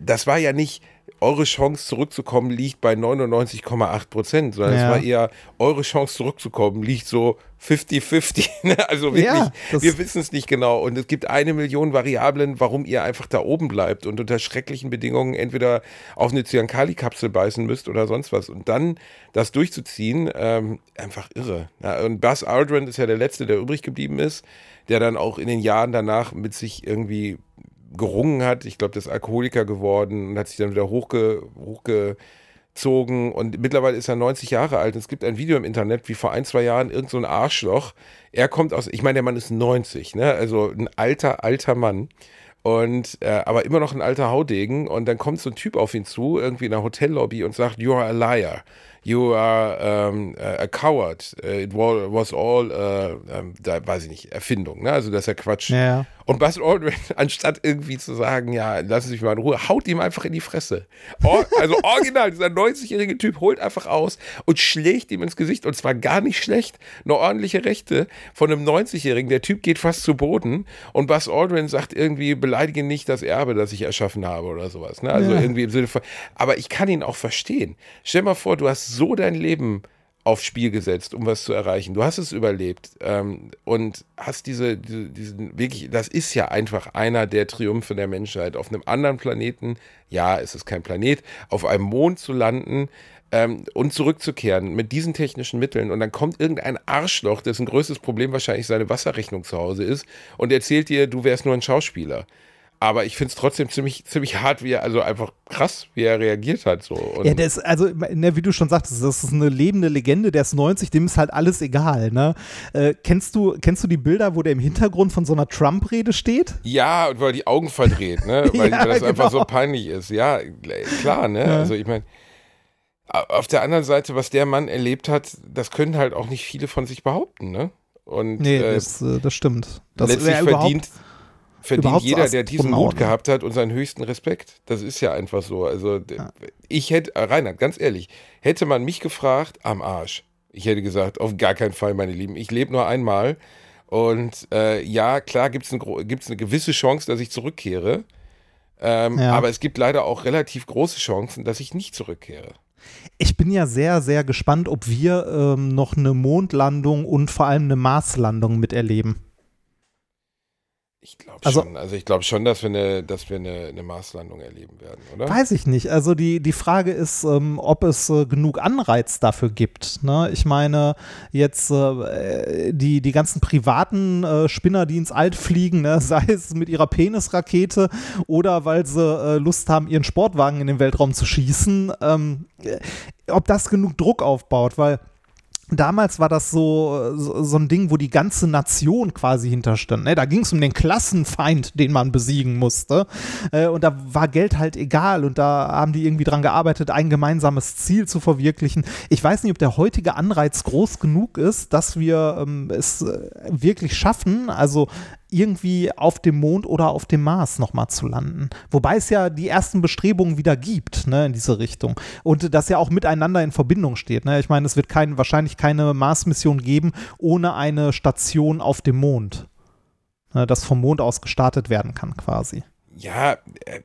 das war ja nicht, eure Chance zurückzukommen liegt bei 99,8 Prozent, sondern Ja. es war eher, eure Chance zurückzukommen liegt so 50-50. ne? Also wirklich, Ja, wir wissen es nicht genau. Und es gibt eine Million Variablen, warum ihr einfach da oben bleibt und unter schrecklichen Bedingungen entweder auf eine Cyankali-Kapsel beißen müsst oder sonst was. Und dann das durchzuziehen, ähm, einfach irre. Ja, und Buzz Aldrin ist ja der Letzte, der übrig geblieben ist, der dann auch in den Jahren danach mit sich irgendwie gerungen hat. Ich glaube, der ist Alkoholiker geworden und hat sich dann wieder hochge, hochge gezogen und mittlerweile ist er 90 Jahre alt. Es gibt ein Video im Internet, wie vor ein, zwei Jahren irgend so Arschloch. Er kommt aus, ich meine, der Mann ist 90, ne? Also ein alter, alter Mann. Und äh, aber immer noch ein alter Haudegen. Und dann kommt so ein Typ auf ihn zu, irgendwie in einer Hotellobby und sagt, You are a liar. You are um, a coward. It was all, uh, um, da weiß ich nicht, Erfindung, ne? Also das ist ja Quatsch. Ja. Und Buzz Aldrin, anstatt irgendwie zu sagen, ja, lassen Sie mich mal in Ruhe, haut ihm einfach in die Fresse. Or, also original, dieser 90-jährige Typ holt einfach aus und schlägt ihm ins Gesicht. Und zwar gar nicht schlecht. Eine ordentliche Rechte von einem 90-jährigen. Der Typ geht fast zu Boden. Und Buzz Aldrin sagt irgendwie, beleidige nicht das Erbe, das ich erschaffen habe oder sowas. Ne? Also Ja. irgendwie im Sinne von, aber ich kann ihn auch verstehen. Stell mal vor, du hast so dein Leben aufs Spiel gesetzt, um was zu erreichen. Du hast es überlebt ähm, und hast diese, diese, diesen wirklich, das ist ja einfach einer der Triumphe der Menschheit. Auf einem anderen Planeten, ja, es ist kein Planet, auf einem Mond zu landen ähm, und zurückzukehren mit diesen technischen Mitteln und dann kommt irgendein Arschloch, dessen größtes Problem wahrscheinlich seine Wasserrechnung zu Hause ist und erzählt dir, du wärst nur ein Schauspieler. Aber ich finde es trotzdem ziemlich, ziemlich hart, wie er, also einfach krass, wie er reagiert hat. So. Und Ja, der ist, also, ne, wie du schon sagtest, das ist eine lebende Legende, der ist 90, dem ist halt alles egal, ne? Äh, kennst, du, kennst du die Bilder, wo der im Hintergrund von so einer Trump-Rede steht? Ja, und weil die Augen verdreht, ne? Weil, Ja, weil das einfach genau. so peinlich ist. Ja, klar, ne? Also ich meine, auf der anderen Seite, was der Mann erlebt hat, das können halt auch nicht viele von sich behaupten, ne? Und Nee, äh, das, äh, das stimmt. Das letztlich verdient, verdient jeder, der diesen Mut gehabt hat, unseren höchsten Respekt. Das ist ja einfach so. Also d- ich hätte, äh, Reinhard, ganz ehrlich, hätte man mich gefragt, am Arsch. Ich hätte gesagt, auf gar keinen Fall, meine Lieben. Ich lebe nur einmal. Und äh, ja, klar gibt es ein, gibt's eine gewisse Chance, dass ich zurückkehre. Ähm, Ja. Aber es gibt leider auch relativ große Chancen, dass ich nicht zurückkehre. Ich bin ja sehr, sehr gespannt, ob wir ähm, noch eine Mondlandung und vor allem eine Marslandung miterleben. Ich glaube Also- schon. Also ich glaube schon, dass wir eine, dass wir eine, eine Marslandung erleben werden, oder? Weiß ich nicht. Also die, die Frage ist, ähm, ob es äh, genug Anreiz dafür gibt. Ne? Ich meine, jetzt äh, die, die ganzen privaten äh, Spinner, die ins All fliegen, ne? sei es mit ihrer Penisrakete oder weil sie äh, Lust haben, ihren Sportwagen in den Weltraum zu schießen, ähm, äh, ob das genug Druck aufbaut, weil Damals war das so, so, ein Ding, wo die ganze Nation quasi hinterstand. Ne? Da ging es um den Klassenfeind, den man besiegen musste. Äh, und da war Geld halt egal. Und da haben die irgendwie dran gearbeitet, ein gemeinsames Ziel zu verwirklichen. Ich weiß nicht, ob der heutige Anreiz groß genug ist, dass wir ähm, es äh, wirklich schaffen, also irgendwie auf dem Mond oder auf dem Mars nochmal zu landen. Wobei es ja die ersten Bestrebungen wieder gibt, ne, in diese Richtung. Und das ja auch miteinander in Verbindung steht. Ne? Ich meine, es wird kein, wahrscheinlich keine Mars-Mission geben ohne eine Station auf dem Mond. Ne, das vom Mond aus gestartet werden kann, quasi. Ja, äh,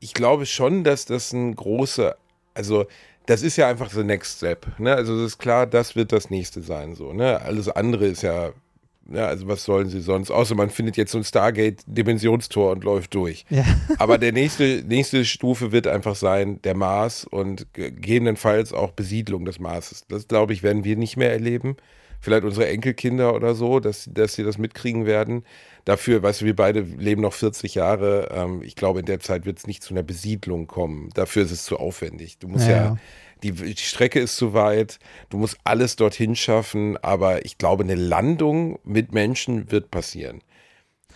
ich glaube schon, dass das ein großer, also das ist ja einfach the next step. Ne? Also es ist klar, das wird das nächste sein. So, ne? Alles andere ist ja, ja, also was sollen sie sonst? Außer man findet jetzt so ein Stargate-Dimensionstor und läuft durch. Ja. Aber der nächste, nächste Stufe wird einfach sein, der Mars und gegebenenfalls auch Besiedlung des Marses. Das, glaube ich, werden wir nicht mehr erleben. Vielleicht unsere Enkelkinder oder so, dass, dass sie das mitkriegen werden. Dafür, weißt du, wir beide leben noch 40 Jahre. Ähm, ich glaube, in der Zeit wird es nicht zu einer Besiedlung kommen. Dafür ist es zu aufwendig. Du musst Ja, ja, ja. Die, die Strecke ist zu weit. Du musst alles dorthin schaffen. Aber ich glaube, eine Landung mit Menschen wird passieren.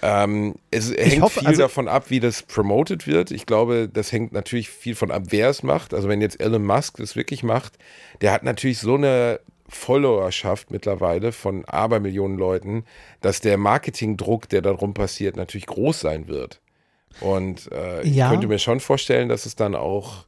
Ähm, es hängt hoffe, viel also- davon ab, wie das promoted wird. Ich glaube, das hängt natürlich viel von ab, wer es macht. Also wenn jetzt Elon Musk das wirklich macht, der hat natürlich so eine Followerschaft mittlerweile von Abermillionen Leuten, dass der Marketingdruck, der darum passiert, natürlich groß sein wird. Und äh, ich Ja. könnte mir schon vorstellen, dass es dann auch,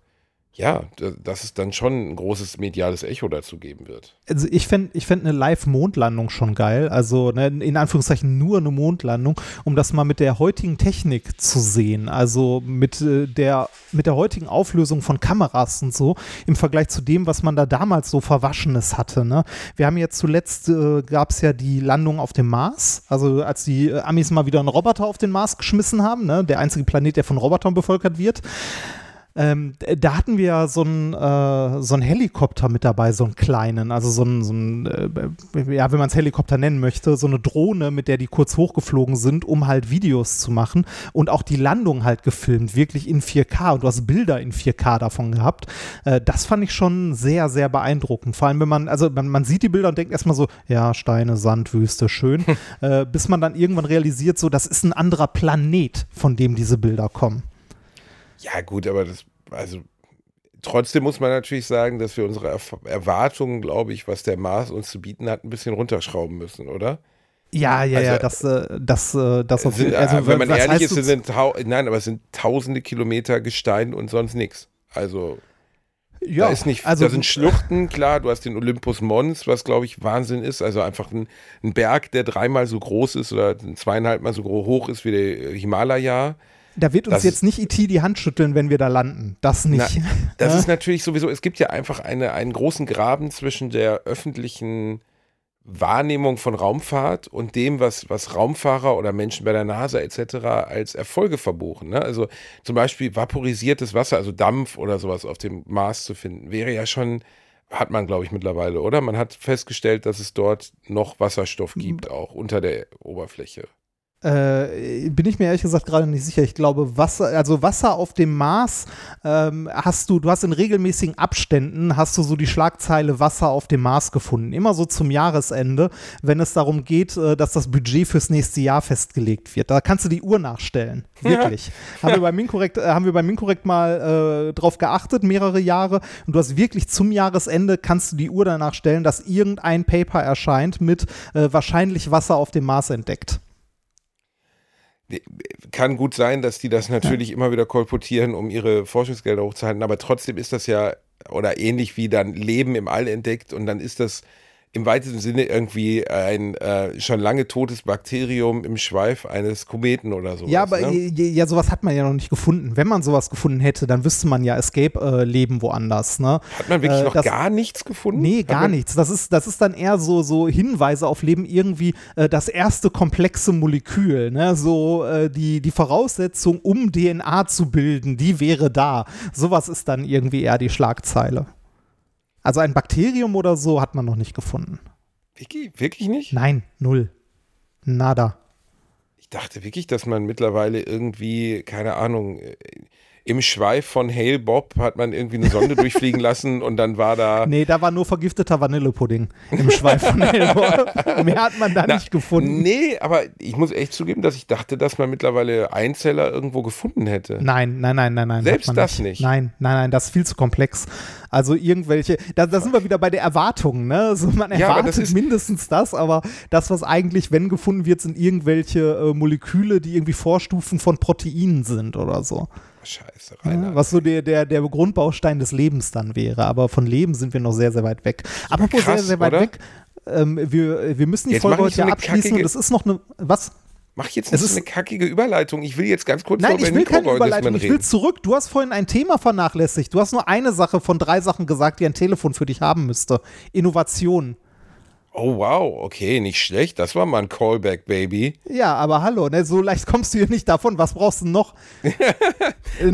ja, dass es dann schon ein großes mediales Echo dazu geben wird. Also ich fände ich fänd eine Live-Mondlandung schon geil. Also ne, in Anführungszeichen nur eine Mondlandung, um das mal mit der heutigen Technik zu sehen. Also mit, äh, der, mit der heutigen Auflösung von Kameras und so im Vergleich zu dem, was man da damals so Verwaschenes hatte. Ne? Wir haben jetzt zuletzt, äh, gab es ja die Landung auf dem Mars. Also als die äh, Amis mal wieder einen Roboter auf den Mars geschmissen haben. Ne? Der einzige Planet, der von Robotern bevölkert wird. Ähm, da hatten wir ja so einen äh, so einen Helikopter mit dabei, so einen kleinen, also so einen, so einen äh, ja, wenn man es Helikopter nennen möchte, so eine Drohne, mit der die kurz hochgeflogen sind, um halt Videos zu machen und auch die Landung halt gefilmt, wirklich in 4K und du hast Bilder in 4K davon gehabt. Äh, das fand ich schon sehr, sehr beeindruckend. Vor allem, wenn man, also man, man sieht die Bilder und denkt erstmal so, ja, Steine, Sand, Wüste, schön, äh, bis man dann irgendwann realisiert, so, das ist ein anderer Planet, von dem diese Bilder kommen. Ja, gut, aber das, also trotzdem muss man natürlich sagen, dass wir unsere Erwartungen, glaube ich, was der Mars uns zu bieten hat, ein bisschen runterschrauben müssen, oder? Ja, ja, Also, ja, das, äh, das, äh, das auf jeden also, wenn man ehrlich ist, sind nein, aber es sind tausende Kilometer Gestein und sonst nichts. Also ja, da ist nicht, also, da sind Schluchten, klar, du hast den Olympus Mons, was glaube ich Wahnsinn ist, also einfach ein, ein Berg, der dreimal so groß ist oder zweieinhalbmal so hoch ist wie der Himalaya. Da wird uns das jetzt nicht IT die Hand schütteln, wenn wir da landen. Das nicht. Das Ja. ist natürlich sowieso, es gibt ja einfach eine, einen großen Graben zwischen der öffentlichen Wahrnehmung von Raumfahrt und dem, was, was Raumfahrer oder Menschen bei der NASA etc. als Erfolge verbuchen. Ne? Also zum Beispiel vaporisiertes Wasser, also Dampf oder sowas auf dem Mars zu finden, wäre ja schon, hat man glaube ich mittlerweile, oder? Man hat festgestellt, dass es dort noch Wasserstoff gibt, auch unter der Oberfläche. Äh, bin ich mir ehrlich gesagt gerade nicht sicher. Ich glaube, Wasser, also Wasser auf dem Mars ähm, hast du, du hast in regelmäßigen Abständen hast du so die Schlagzeile Wasser auf dem Mars gefunden. Immer so zum Jahresende, wenn es darum geht, äh, dass das Budget fürs nächste Jahr festgelegt wird. Da kannst du die Uhr nachstellen. Wirklich. haben wir beim Minkorrekt, äh, haben wir beim Minkorrekt mal äh, drauf geachtet, mehrere Jahre. Und du hast wirklich zum Jahresende kannst du die Uhr danach stellen, dass irgendein Paper erscheint mit äh, wahrscheinlich Wasser auf dem Mars entdeckt. Kann gut sein, dass die das natürlich immer wieder kolportieren, um ihre Forschungsgelder hochzuhalten, aber trotzdem ist das ja, oder ähnlich wie dann Leben im All entdeckt und dann ist das im weitesten Sinne irgendwie ein äh, schon lange totes Bakterium im Schweif eines Kometen oder sowas. Ja, aber ne? ja, sowas hat man ja noch nicht gefunden. Wenn man sowas gefunden hätte, dann wüsste man ja Escape äh, leben woanders. Ne? Hat man wirklich äh, noch das- gar nichts gefunden? Nee, gar man, nichts. Das ist, das ist dann eher so, so Hinweise auf Leben, irgendwie äh, das erste komplexe Molekül, ne? So äh, die, die Voraussetzung, um DNA zu bilden, die wäre da. Sowas ist dann irgendwie eher die Schlagzeile. Also ein Bakterium oder so hat man noch nicht gefunden. Wirklich, wirklich nicht? Nein, null. Nada. Ich dachte wirklich, dass man mittlerweile irgendwie, keine Ahnung, äh, im Schweif von Hale Bob hat man irgendwie eine Sonde durchfliegen lassen und dann war da. Nee, da war nur vergifteter Vanillepudding im Schweif von Elbow. Mehr hat man da Na, nicht gefunden. Nee, aber ich muss echt zugeben, dass ich dachte, dass man mittlerweile Einzeller irgendwo gefunden hätte. Nein, nein, nein, nein, nein. Selbst das nicht? Nein, nein, nein, das ist viel zu komplex. Also irgendwelche, da, da sind wir wieder bei der Erwartung, ne? So, man Ja, erwartet das ist- mindestens das, aber das, was eigentlich, wenn gefunden wird, sind irgendwelche äh, Moleküle, die irgendwie Vorstufen von Proteinen sind oder so. Scheiße, Ja, Rainer. was so der, der, der Grundbaustein des Lebens dann wäre. Aber von Leben sind wir noch sehr, sehr weit weg. Apropos krass, sehr, sehr weit oder? weg. Ähm, wir, wir müssen die Jetzt Folge heute so ja abschließen kackige- und es ist noch eine. Was? Mach jetzt Es nicht so ist- eine kackige Überleitung. Ich will jetzt ganz kurz Nein, noch ich will keine Überleitung. Ich will zurück. Du hast vorhin ein Thema vernachlässigt. Du hast nur eine Sache von drei Sachen gesagt, die ein Telefon für dich haben müsste. Innovation. Oh, wow. Okay, nicht schlecht. Das war mal ein Callback, Baby. Ja, aber hallo, ne, so leicht kommst du hier nicht davon. Was brauchst du noch? äh,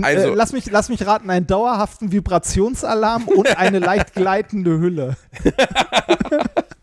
Also- äh, lass, mich, lass mich raten, einen dauerhaften Vibrationsalarm und eine leicht gleitende Hülle.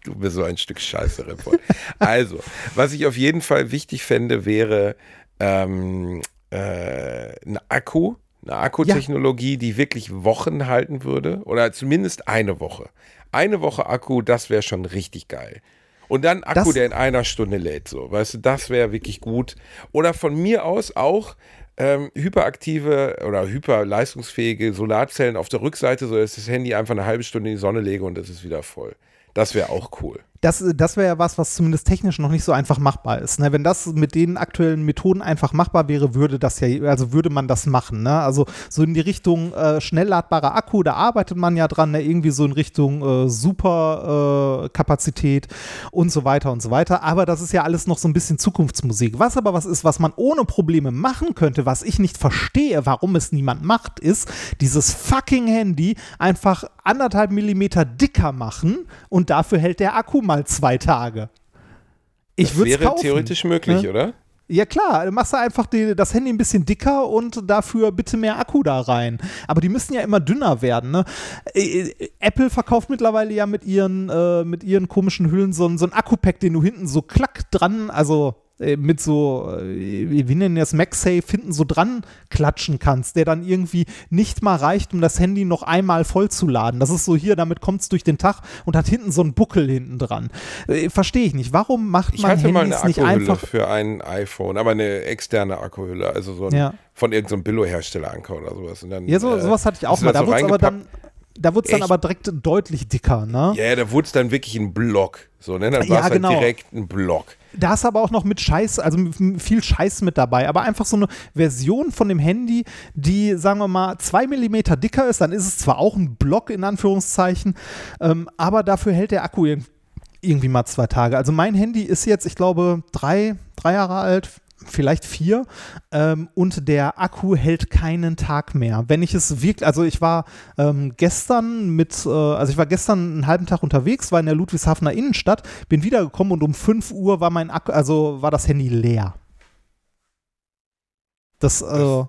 Du bist so ein Stück Scheiße, Report. Also, was ich auf jeden Fall wichtig fände, wäre ähm, äh, ein Akku, eine Akkutechnologie, die wirklich Wochen halten würde oder zumindest eine Woche. Eine Woche Akku, das wäre schon richtig geil. Und dann Akku, Das- der in einer Stunde lädt, so, weißt du, das wäre wirklich gut. Oder von mir aus auch ähm, hyperaktive oder hyperleistungsfähige Solarzellen auf der Rückseite, so dass ich das Handy einfach eine halbe Stunde in die Sonne lege und es ist wieder voll. Das wäre auch cool. Das, das wäre ja was, was zumindest technisch noch nicht so einfach machbar ist. Ne? Wenn das mit den aktuellen Methoden einfach machbar wäre, würde das ja, also würde man das machen. Ne? Also so in die Richtung äh, schnellladbarer Akku, da arbeitet man ja dran, ne? irgendwie so in Richtung äh, Superkapazität äh, und so weiter und so weiter. Aber das ist ja alles noch so ein bisschen Zukunftsmusik. Was aber was ist, was man ohne Probleme machen könnte, was ich nicht verstehe, warum es niemand macht, ist dieses fucking Handy einfach anderthalb Millimeter dicker machen und dafür hält der Akku mal zwei Tage. Ich Das wäre kaufen. theoretisch möglich, Ne? oder? Ja klar, du machst du einfach die, das Handy ein bisschen dicker und dafür bitte mehr Akku da rein. Aber die müssen ja immer dünner werden. Ne? Apple verkauft mittlerweile ja mit ihren, äh, mit ihren komischen Hüllen so, ein- so ein Akku-Pack, den du hinten so klack dran, also mit so, äh, wie nennen das, MagSafe hinten so dran klatschen kannst, der dann irgendwie nicht mal reicht, um das Handy noch einmal vollzuladen. Das ist so hier, damit kommt es durch den Tag und hat hinten so einen Buckel hinten dran. Äh, Verstehe ich nicht. Warum macht man hatte mal eine Handys nicht einfach für ein iPhone, aber eine externe Akkuhülle, also so ein, Ja. von irgendeinem Billo-Hersteller Anker oder sowas. Und dann, Ja, so, äh, sowas hatte ich auch mal. Da so wurde aber dann? Da wurde es dann aber direkt deutlich dicker, ne? Ja, da wurde es dann wirklich ein Block. So, ne? Dann Ja, war es genau. halt direkt ein Block. Da ist aber auch noch mit Scheiß, also viel Scheiß mit dabei. Aber einfach so eine Version von dem Handy, die, sagen wir mal, zwei Millimeter dicker ist. Dann ist es zwar auch ein Block in Anführungszeichen, ähm, aber dafür hält der Akku irg- irgendwie mal zwei Tage. Also mein Handy ist jetzt, ich glaube, drei, drei Jahre alt, vielleicht vier ähm, und der Akku hält keinen Tag mehr. Wenn ich es wirklich, also ich war ähm, gestern mit, äh, also ich war gestern einen halben Tag unterwegs, war in der Ludwigshafener Innenstadt, bin wiedergekommen und um 5 Uhr war mein Akku, also war das Handy leer. Das, äh,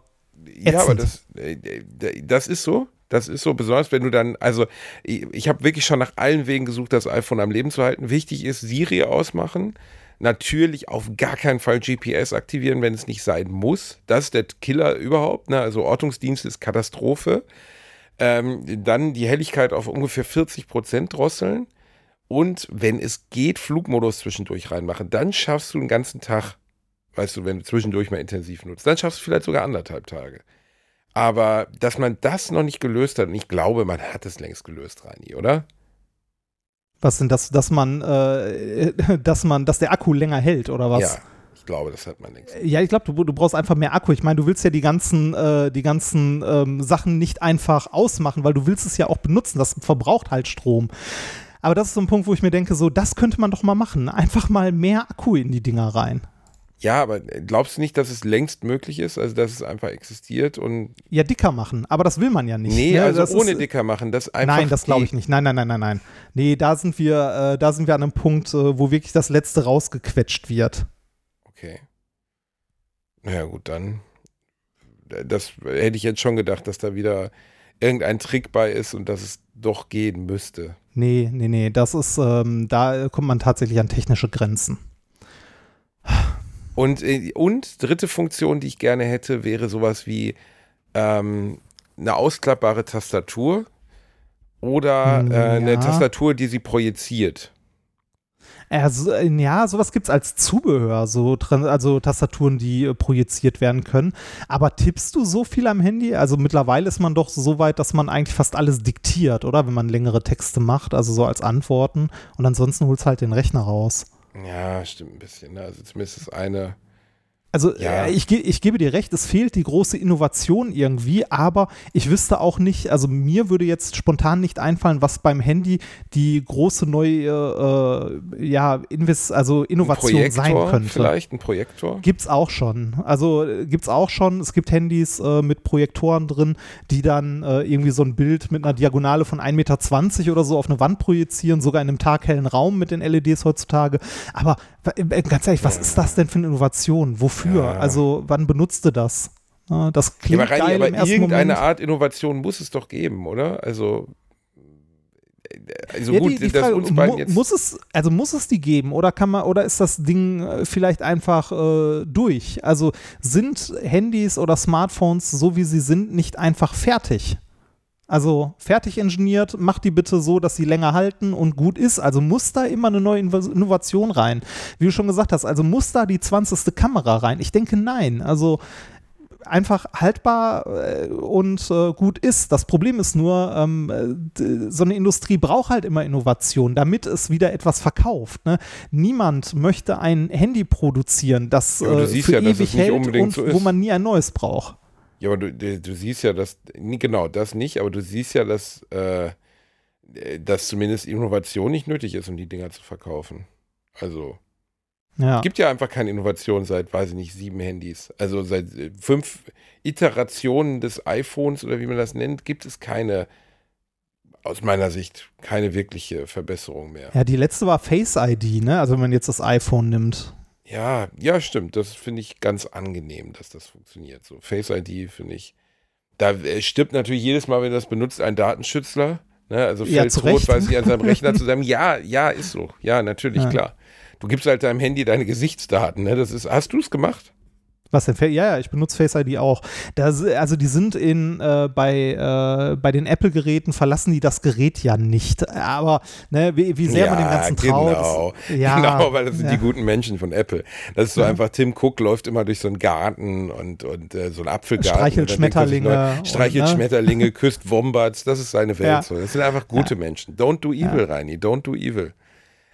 Ja, aber das, äh, das ist so. Das ist so, besonders wenn du dann, also ich, ich habe wirklich schon nach allen Wegen gesucht, das iPhone am Leben zu halten. Wichtig ist, Siri ausmachen. Natürlich auf gar keinen Fall GPS aktivieren, wenn es nicht sein muss. Das ist der Killer überhaupt. Ne? Also Ortungsdienst ist Katastrophe. Ähm, dann die Helligkeit auf ungefähr 40 Prozent drosseln. Und wenn es geht, Flugmodus zwischendurch reinmachen. Dann schaffst du den ganzen Tag, weißt du, wenn du zwischendurch mal intensiv nutzt, dann schaffst du vielleicht sogar anderthalb Tage. Aber dass man das noch nicht gelöst hat, und ich glaube, man hat es längst gelöst, Reini, oder? Was denn das, dass man, äh, dass man, dass der Akku länger hält oder was? Ja, ich glaube, das hat man längst. Ja, ich glaube, du, du brauchst einfach mehr Akku. Ich meine, du willst ja die ganzen, äh, die ganzen ähm, Sachen nicht einfach ausmachen, weil du willst es ja auch benutzen. Das verbraucht halt Strom. Aber das ist so ein Punkt, wo ich mir denke, so, das könnte man doch mal machen. Einfach mal mehr Akku in die Dinger rein. Ja, aber glaubst du nicht, dass es längst möglich ist, also dass es einfach existiert und Ja, dicker machen. Aber das will man ja nicht. nee, ne? also Das ohne ist, dicker machen, das einfach Nein, das glaube ich nicht. Nein, nein, nein, nein, nein. Nee, da sind wir, äh, da sind wir an einem Punkt, äh, wo wirklich das Letzte rausgequetscht wird. Okay. Naja, gut, dann. Das hätte ich jetzt schon gedacht, dass da wieder irgendein Trick bei ist und dass es doch gehen müsste. Nee, nee, nee. Das ist, ähm, da kommt man tatsächlich an technische Grenzen. Und, äh, und dritte Funktion, die ich gerne hätte, wäre sowas wie ähm, eine ausklappbare Tastatur oder Hm, äh, eine ja. Tastatur, die sie projiziert. Also, äh, ja, sowas gibt es als Zubehör, so, also Tastaturen, die äh, projiziert werden können. Aber tippst du so viel am Handy? Also mittlerweile ist man doch so weit, dass man eigentlich fast alles diktiert, oder? Wenn man längere Texte macht, also so als Antworten. Und ansonsten holst halt den Rechner raus. Ja, stimmt ein bisschen. Ne? Also zumindest ist eine. Also Ja. äh, ich, ich gebe dir recht, es fehlt die große Innovation irgendwie, aber ich wüsste auch nicht, also mir würde jetzt spontan nicht einfallen, was beim Handy die große neue äh, ja, Invest also Innovation sein Projektor könnte. vielleicht, ein Projektor. Gibt's auch schon. Also äh, gibt's auch schon. Es gibt Handys äh, mit Projektoren drin, die dann äh, irgendwie so ein Bild mit einer Diagonale von 1,20 Meter oder so auf eine Wand projizieren, sogar in einem taghellen Raum mit den LEDs heutzutage. Aber ganz ehrlich, was ist das denn für eine Innovation? Wofür? Ja. Also wann benutzt du das? Ja, das Ja, klingt aber, Reini, geil im aber ersten irgendeine Moment. Art Innovation muss es doch geben, oder? Also. äh, Also Ja, gut, die, die Frage, uns beiden jetzt. muss es, also muss es die geben oder kann man, oder ist das Ding äh, vielleicht einfach äh, durch? Also sind Handys oder Smartphones, so wie sie sind, nicht einfach fertig? Also fertig ingeniert, mach die bitte so, dass sie länger halten und gut ist. Also muss da immer eine neue Innovation rein. Wie du schon gesagt hast, also muss da die 20. Kamera rein? Ich denke nein. Also einfach haltbar äh, und äh, gut ist. Das Problem ist nur, ähm, äh, so eine Industrie braucht halt immer Innovation, damit es wieder etwas verkauft. Ne? Niemand möchte ein Handy produzieren, das Ja, äh, für ja, ewig hält und so wo man nie ein neues braucht. Ja, aber du, du, du siehst ja, dass, genau, das nicht, aber du siehst ja, dass, äh, dass zumindest Innovation nicht nötig ist, um die Dinger zu verkaufen. Also, Ja. gibt ja einfach keine Innovation seit, weiß ich nicht, sieben Handys. Also seit äh, fünf Iterationen des iPhones oder wie man das nennt, gibt es keine, aus meiner Sicht, keine wirkliche Verbesserung mehr. ja, die letzte war Face ID, ne? Also wenn man jetzt das iPhone nimmt. Ja, ja, stimmt. Das finde ich ganz angenehm, dass das funktioniert. So Face ID finde ich. Da äh, stirbt natürlich jedes Mal, wenn das benutzt, ein Datenschützler. Ne? Also Ja, fällt Recht. weil sie an seinem Rechner zusammen. Ja, ja, ist so. Ja, natürlich, Ja. klar. Du gibst halt deinem Handy deine Gesichtsdaten. Ne? Das ist. Hast du es gemacht? Was denn? Ja, ja, ich benutze Face ID auch. Das, also die sind in äh, bei, äh, bei den Apple-Geräten verlassen die das Gerät ja nicht. Aber ne, wie, wie sehr man dem Ganzen traut. Genau. Ja, genau, weil das sind ja. die guten Menschen von Apple. Das ist so einfach, Tim Cook läuft immer durch so einen Garten und, und äh, so einen Apfelgarten. Streichelt er Schmetterlinge neu, Streichelt und, ne? Schmetterlinge, küsst Wombats, das ist seine Welt. Ja. So. Das sind einfach gute Menschen. Don't do evil, Reini, don't do evil.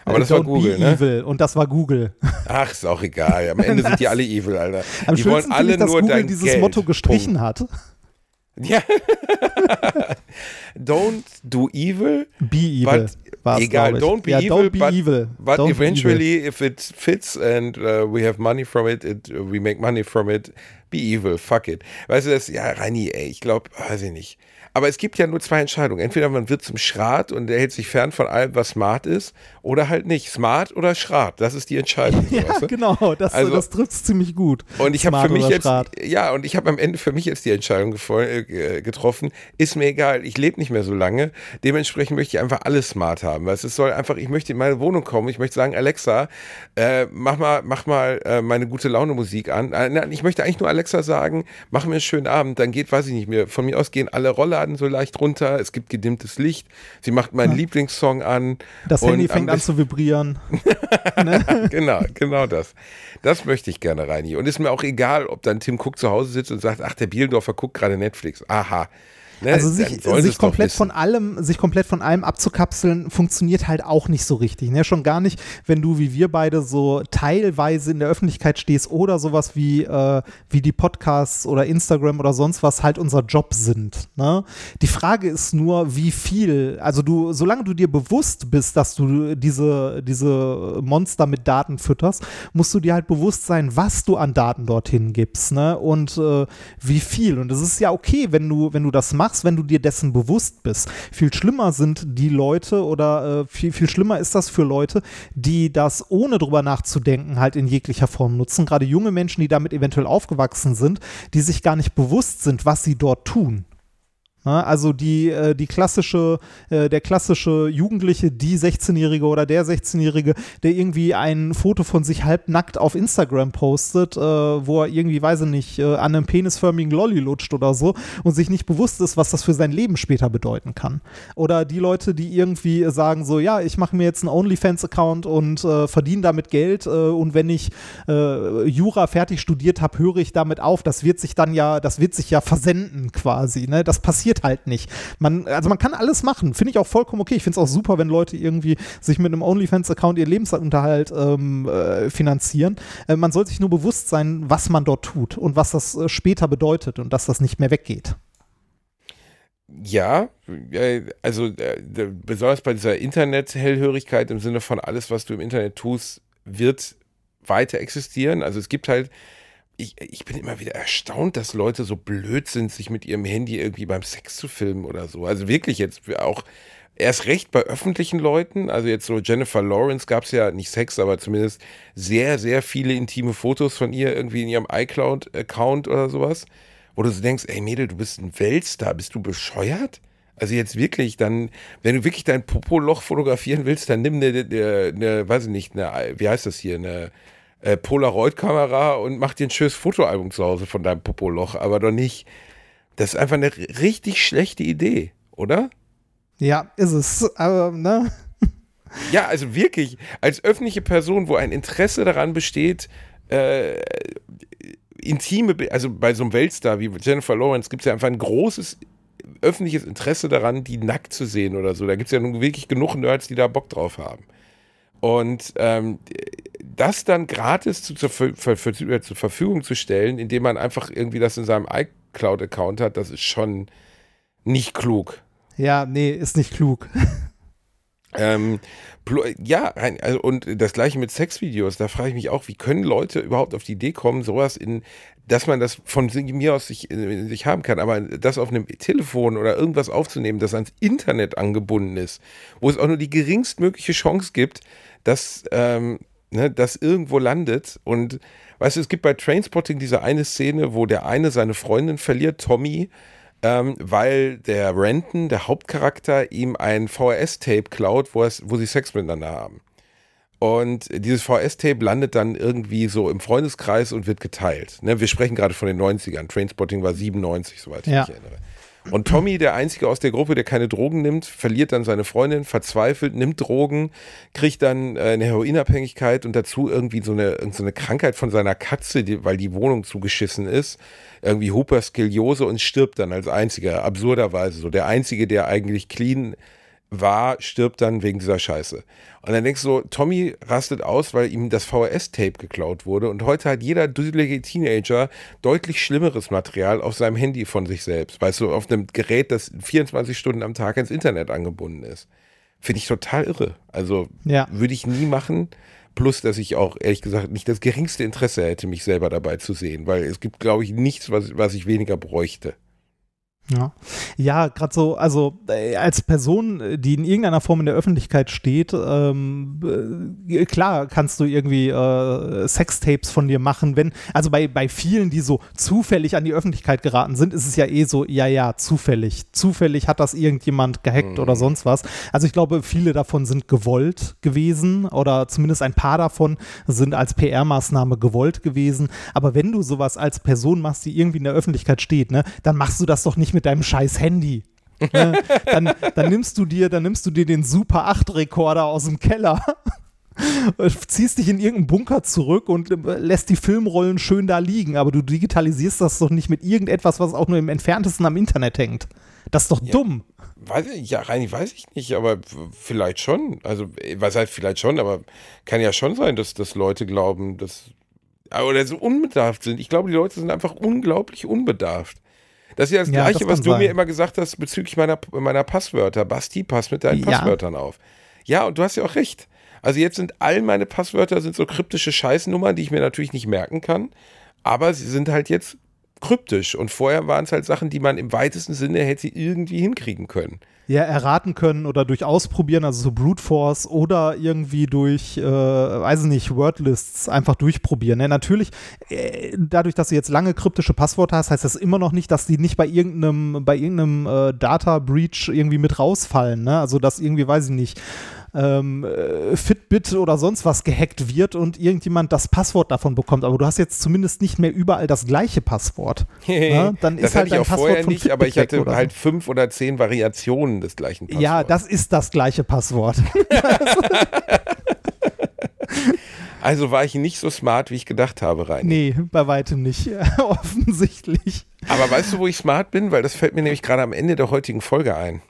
Aber das Äh, war Don't Google, ne? evil. Und das war Google. Ach, ist auch egal. Am Ende sind die alle evil, Alter. Am die wollen alle ich, dass nur Google dein dieses Geld. Motto gestrichen hat. Punkt. Ja. don't do evil, Be evil. But egal, don't be ja, evil, don't be but, evil. but Don't eventually, if it fits and uh, we have money from it, it, we make money from it, be evil, fuck it. Weißt du, das, ja, Reini, ey, ich glaube, weiß ich nicht. Aber es gibt ja nur zwei Entscheidungen. Entweder man wird zum Schrat und er hält sich fern von allem, was smart ist, oder halt nicht. Smart oder Schrat, das ist die Entscheidung. Ja, weißt du? genau, das, Also- das trifft es ziemlich gut. Und ich habe für mich jetzt, Schrat. ja, und ich habe am Ende für mich jetzt die Entscheidung äh, getroffen, ist mir egal, ich lebe nicht mehr so lange, dementsprechend möchte ich einfach alles smart haben, weil es soll einfach, ich möchte in meine Wohnung kommen, ich möchte sagen, Alexa, äh, mach mal, mach mal äh, meine gute Laune Musik an. Äh, nein, ich möchte eigentlich nur Alexa sagen, mach mir einen schönen Abend, dann geht, weiß ich nicht mehr, von mir aus gehen alle Rollladen so leicht runter, es gibt gedimmtes Licht, sie macht meinen Lieblingssong an. Das und Handy fängt an zu vibrieren. genau, genau das. Das möchte ich gerne, Reini. Und ist mir auch egal, ob dann Tim Cook zu Hause sitzt und sagt, ach, der Bielendorfer guckt gerade Netflix. Aha. Ne, Also sich, sich komplett von allem, sich komplett von allem abzukapseln, funktioniert halt auch nicht so richtig. Ne? Schon gar nicht, wenn du wie wir beide so teilweise in der Öffentlichkeit stehst oder sowas wie, äh, wie die Podcasts oder Instagram oder sonst was halt unser Job sind. Ne? Die Frage ist nur, wie viel, also du, solange du dir bewusst bist, dass du diese, diese Monster mit Daten fütterst, musst du dir halt bewusst sein, was du an Daten dorthin gibst, ne? Und äh, wie viel. Und es ist ja okay, wenn du, wenn du das machst, wenn du dir dessen bewusst bist. Viel schlimmer sind die Leute oder äh, viel, viel schlimmer ist das für Leute, die das ohne drüber nachzudenken halt in jeglicher Form nutzen. Gerade junge Menschen, die damit eventuell aufgewachsen sind, die sich gar nicht bewusst sind, was sie dort tun. Ne? Also die, äh, die klassische, äh, der klassische Jugendliche, die 16-Jährige oder der 16-Jährige, der irgendwie ein Foto von sich halbnackt auf Instagram postet, äh, wo er irgendwie, weiß ich nicht, an einem penisförmigen Lolli lutscht oder so und sich nicht bewusst ist, was das für sein Leben später bedeuten kann. Oder die Leute, die irgendwie sagen so, ja, ich mache mir jetzt einen OnlyFans-Account und äh, verdiene damit Geld äh, und wenn ich äh, Jura fertig studiert habe, höre ich damit auf. Das wird sich dann ja, das wird sich ja versenden quasi. Ne? Das passiert halt nicht. Man, also man kann alles machen. Finde ich auch vollkommen okay. Ich finde es auch super, wenn Leute irgendwie sich mit einem OnlyFans-Account ihr Lebensunterhalt ähm, äh, finanzieren. Äh, man soll sich nur bewusst sein, was man dort tut und was das äh, später bedeutet und dass das nicht mehr weggeht. Ja, äh, also äh, besonders bei dieser Internet-Hellhörigkeit im Sinne von alles, was du im Internet tust, wird weiter existieren. Also es gibt halt, ich, ich bin immer wieder erstaunt, dass Leute so blöd sind, sich mit ihrem Handy irgendwie beim Sex zu filmen oder so. Also wirklich jetzt auch erst recht bei öffentlichen Leuten. Also jetzt so Jennifer Lawrence gab es ja nicht Sex, aber zumindest sehr, sehr viele intime Fotos von ihr irgendwie in ihrem iCloud-Account oder sowas wo du so denkst, ey Mädel, du bist ein Weltstar, bist du bescheuert? Also jetzt wirklich, dann, wenn du wirklich dein Popoloch fotografieren willst, dann nimm eine, eine, eine weiß ich nicht, eine, wie heißt das hier, eine äh, Polaroid-Kamera und mach dir ein schönes Fotoalbum zu Hause von deinem Popoloch, aber doch nicht. Das ist einfach eine richtig schlechte Idee, oder? Ja, ist es. Aber, ne? Ja, also wirklich, als öffentliche Person, wo ein Interesse daran besteht, äh, intime, also bei so einem Weltstar wie Jennifer Lawrence gibt es ja einfach ein großes öffentliches Interesse daran, die nackt zu sehen oder so. Da gibt es ja nun wirklich genug Nerds, die da Bock drauf haben. Und ähm, das dann gratis zu, zur, Ver- Ver- Ver- zur Verfügung zu stellen, indem man einfach irgendwie das in seinem iCloud-Account hat, das ist schon nicht klug. Ja, nee, ist nicht klug. Ähm, ja, also, und das gleiche mit Sexvideos, da frage ich mich auch, wie können Leute überhaupt auf die Idee kommen, sowas in, dass man das von mir aus sich, in sich haben kann, aber das auf einem Telefon oder irgendwas aufzunehmen, das ans Internet angebunden ist, wo es auch nur die geringstmögliche Chance gibt, dass, ähm, ne, das irgendwo landet. Und weißt du, es gibt bei Trainspotting diese eine Szene, wo der eine seine Freundin verliert, Tommy, ähm, weil der Renton, der Hauptcharakter, ihm ein VHS-Tape klaut, wo, es, wo sie Sex miteinander haben. Und dieses VS-Tape landet dann irgendwie so im Freundeskreis und wird geteilt. Ne, wir sprechen gerade von den 90ern. Trainspotting war 97, soweit ich Ja. mich erinnere. Und Tommy, der Einzige aus der Gruppe, der keine Drogen nimmt, verliert dann seine Freundin, verzweifelt, nimmt Drogen, kriegt dann äh, eine Heroinabhängigkeit und dazu irgendwie so eine, so eine Krankheit von seiner Katze, die, weil die Wohnung zugeschissen ist. Irgendwie Hyperskoliose und stirbt dann als Einziger, absurderweise. So der Einzige, der eigentlich clean war, stirbt dann wegen dieser Scheiße. Und dann denkst du so, Tommy rastet aus, weil ihm das VHS-Tape geklaut wurde. Und heute hat jeder dusselige Teenager deutlich schlimmeres Material auf seinem Handy von sich selbst. Weißt du, auf einem Gerät, das 24 Stunden am Tag ins Internet angebunden ist. Finde ich total irre. Also Ja. würde ich nie machen. Plus, dass ich auch ehrlich gesagt nicht das geringste Interesse hätte, mich selber dabei zu sehen. Weil es gibt, glaube ich, nichts, was, was ich weniger bräuchte. Ja, ja gerade so, also äh, als Person, äh, die in irgendeiner Form in der Öffentlichkeit steht, ähm, äh, klar kannst du irgendwie äh, Sextapes von dir machen, wenn, also bei, bei vielen, die so zufällig an die Öffentlichkeit geraten sind, ist es ja eh so, ja, ja, zufällig. Zufällig hat das irgendjemand gehackt oder sonst was. Also ich glaube, viele davon sind gewollt gewesen oder zumindest ein paar davon sind als PR-Maßnahme gewollt gewesen. Aber wenn du sowas als Person machst, die irgendwie in der Öffentlichkeit steht, ne, dann machst du das doch nicht mit deinem scheiß Handy. ne? dann, dann nimmst du dir, dann nimmst du dir den Super 8 Rekorder aus dem Keller. ziehst dich in irgendeinen Bunker zurück und äh, lässt die Filmrollen schön da liegen, aber du digitalisierst das doch nicht mit irgendetwas, was auch nur im entferntesten am Internet hängt. Das ist doch dumm. Weiß ich, ja, rein weiß ich nicht, aber vielleicht schon. Also, äh, was heißt vielleicht schon, aber kann ja schon sein, dass, dass Leute glauben, dass. Oder so unbedarft sind. Ich glaube, die Leute sind einfach unglaublich unbedarft. Das ist ja das Ja, Gleiche, das was du sein. mir immer gesagt hast bezüglich meiner, meiner Passwörter. Basti, pass mit deinen Ja. Passwörtern auf. Ja, und du hast ja auch recht. Also jetzt sind all meine Passwörter sind so kryptische Scheißnummern, die ich mir natürlich nicht merken kann. Aber sie sind halt jetzt kryptisch. Und vorher waren es halt Sachen, die man im weitesten Sinne hätte irgendwie hinkriegen können. Ja, erraten können oder durch Ausprobieren, also so Brute Force oder irgendwie durch, äh, weiß ich nicht, Wordlists einfach durchprobieren. Ne? Natürlich, äh, dadurch, dass du jetzt lange kryptische Passwörter hast, heißt das immer noch nicht, dass die nicht bei irgendeinem, bei irgendeinem äh, Data Breach irgendwie mit rausfallen. Ne? Also, dass irgendwie, weiß ich nicht, ähm, äh, Fitbit oder sonst was gehackt wird und irgendjemand das Passwort davon bekommt. Aber du hast jetzt zumindest nicht mehr überall das gleiche Passwort. Ja, dann das ist hatte halt ich dein auch Passwort vorher von nicht, aber ich hatte halt so. fünf oder zehn Variationen des gleichen Passworts. Ja, das ist das gleiche Passwort. also war ich nicht so smart, wie ich gedacht habe, rein. nee, bei weitem nicht. Offensichtlich. Aber weißt du, wo ich smart bin? Weil das fällt mir nämlich gerade am Ende der heutigen Folge ein.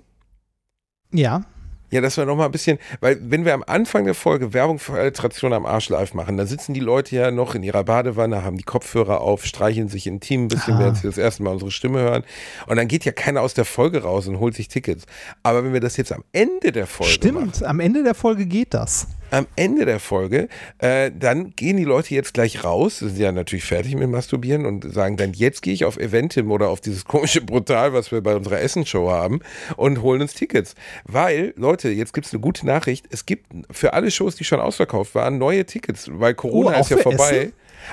Ja. Ja, dass wir noch mal ein bisschen, weil wenn wir am Anfang der Folge Werbung für Alliteration am Arsch live machen, dann sitzen die Leute ja noch in ihrer Badewanne, haben die Kopfhörer auf, streicheln sich intim ein bisschen, Ah. während sie das erste Mal unsere Stimme hören. Und dann geht ja keiner aus der Folge raus und holt sich Tickets. Aber wenn wir das jetzt am Ende der Folge machen, Stimmt, am Ende der Folge geht das. Am Ende der Folge, äh, dann gehen die Leute jetzt gleich raus, sind ja natürlich fertig mit Masturbieren und sagen dann, jetzt gehe ich auf Eventim oder auf dieses komische Brutal, was wir bei unserer Essenshow haben und holen uns Tickets. Weil, Leute, jetzt gibt es eine gute Nachricht, es gibt für alle Shows, die schon ausverkauft waren, neue Tickets, weil Corona Oh, ist ja vorbei. Essen?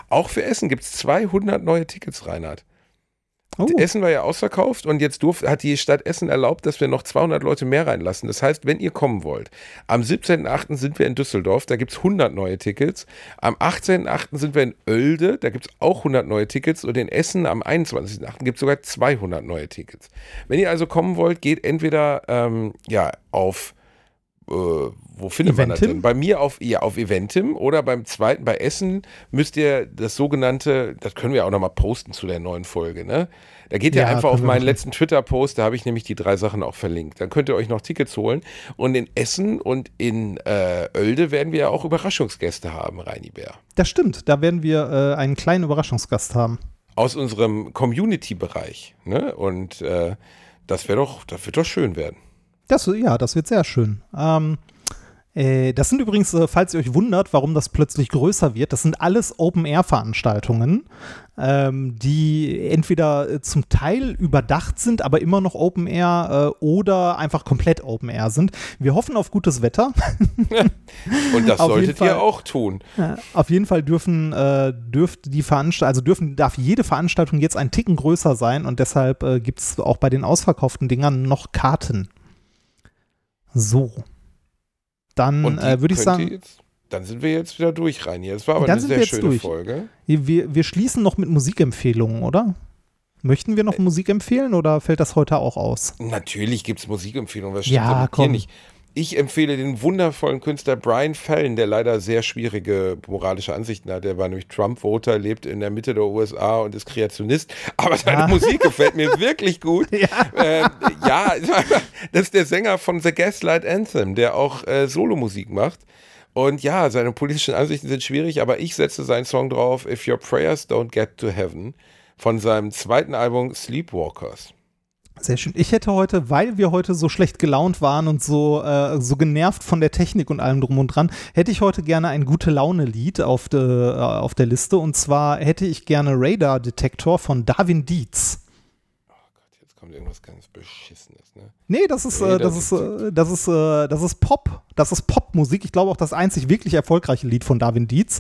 Auch für Essen gibt es 200 neue Tickets, Reinhard. Oh. Essen war ja ausverkauft und jetzt durf, hat die Stadt Essen erlaubt, dass wir noch 200 Leute mehr reinlassen. Das heißt, wenn ihr kommen wollt, am 17.8. sind wir in Düsseldorf, da gibt es 100 neue Tickets. Am 18.8. sind wir in Oelde, da gibt es auch 100 neue Tickets. Und in Essen am 21.8. gibt es sogar 200 neue Tickets. Wenn ihr also kommen wollt, geht entweder ähm, ja, auf wo findet man das Eventim? denn? Bei mir auf, ja, auf Eventim oder beim zweiten bei Essen müsst ihr das sogenannte, das können wir auch nochmal posten zu der neuen Folge, ne? Da geht ihr Ja, einfach auf meinen machen. letzten Twitter-Post, da habe ich nämlich die drei Sachen auch verlinkt. Dann könnt ihr euch noch Tickets holen. Und in Essen und in äh, Oelde werden wir ja auch Überraschungsgäste haben, Reini Bär. Das stimmt, da werden wir äh, einen kleinen Überraschungsgast haben. Aus unserem Community-Bereich. Ne? Und äh, das wäre doch, das wird doch schön werden. Das, ja, das wird sehr schön. Ähm, Äh, das sind übrigens, äh, falls ihr euch wundert, warum das plötzlich größer wird, das sind alles Open-Air-Veranstaltungen, ähm, die entweder äh, zum Teil überdacht sind, aber immer noch Open-Air äh, oder einfach komplett Open-Air sind. Wir hoffen auf gutes Wetter. Und das solltet ihr Fall. auch tun. Auf jeden Fall dürfen, äh, dürft die Veranstaltung, also dürfen, darf jede Veranstaltung jetzt ein Ticken größer sein und deshalb äh, gibt es auch bei den ausverkauften Dingern noch Karten. So. Dann äh, würde ich sagen, Jetzt, dann sind wir jetzt wieder durch, Reini. Es war aber Dann eine sehr schöne durch. Folge. wir, wir schließen noch mit Musikempfehlungen, oder? Möchten wir noch Musik empfehlen oder fällt das heute auch aus? Natürlich gibt es Musikempfehlungen. Was Ja, komm. nicht? Ich empfehle den wundervollen Künstler Brian Fallon, der leider sehr schwierige moralische Ansichten hat. Der war nämlich Trump-Voter, lebt in der Mitte der USA und ist Kreationist. Aber seine Ah. Musik gefällt mir wirklich gut. Ja. Ähm, ja, das ist der Sänger von The Gaslight Anthem, der auch äh, Solomusik macht. Und ja, seine politischen Ansichten sind schwierig, aber ich setze seinen Song drauf, If Your Prayers Don't Get to Heaven, von seinem zweiten Album Sleepwalkers. Sehr schön. Ich hätte heute, weil wir heute so schlecht gelaunt waren und so, äh, so genervt von der Technik und allem drum und dran, hätte ich heute gerne ein gute Laune-Lied auf, de, äh, auf der Liste. Und zwar hätte ich gerne Radar Detektor von Darwin Dietz. Jetzt kommt irgendwas ganz Beschissenes, ne? Nee, das ist, äh, das ist, äh, das ist, äh, das ist Pop. Das ist Popmusik. Ich glaube auch das einzig wirklich erfolgreiche Lied von Darwin Dietz.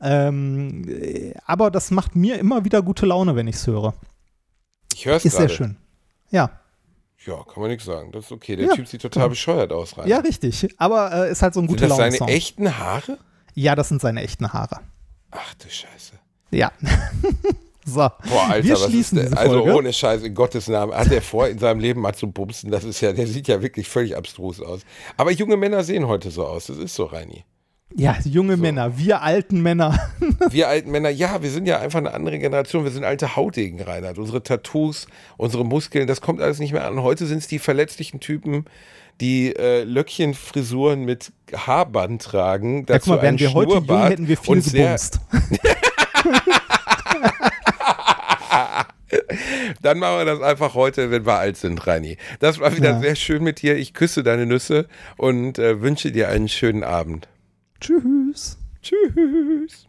Ähm, äh, aber das macht mir immer wieder gute Laune, wenn ich es höre. Ich höre es Ist gerade. sehr schön. Ja, Ja, kann man nichts sagen. Das ist okay. Der Ja, Typ sieht total bescheuert aus, rein. ja, richtig. Aber äh, ist halt so ein Sind guter das seine Laune-Song. echten Haare? Ja, das sind seine echten Haare. Ach du Scheiße. Ja. so. Boah, Alter, wir schließen ist diese Also ohne Scheiß, in Gottes Namen. Hat er vor, in seinem Leben mal zu bumsen? Das ist ja, der sieht ja wirklich völlig abstrus aus. Aber junge Männer sehen heute so aus. Das ist so, Reini. Ja, junge Männer, wir alten Männer. Wir alten Männer, ja, wir sind ja einfach eine andere Generation. Wir sind alte Hautdegen, Reinhard. Unsere Tattoos, unsere Muskeln, das kommt alles nicht mehr an. Heute sind es die verletzlichen Typen, die äh, Löckchenfrisuren mit Haarband tragen. Ja, Dazu guck mal, wären wir heute jung, hätten wir viel gebumst. Dann machen wir das einfach heute, wenn wir alt sind, Reini. Das war wieder Ja. sehr schön mit dir. Ich küsse deine Nüsse und äh, wünsche dir einen schönen Abend. Tschüss. Tschüss.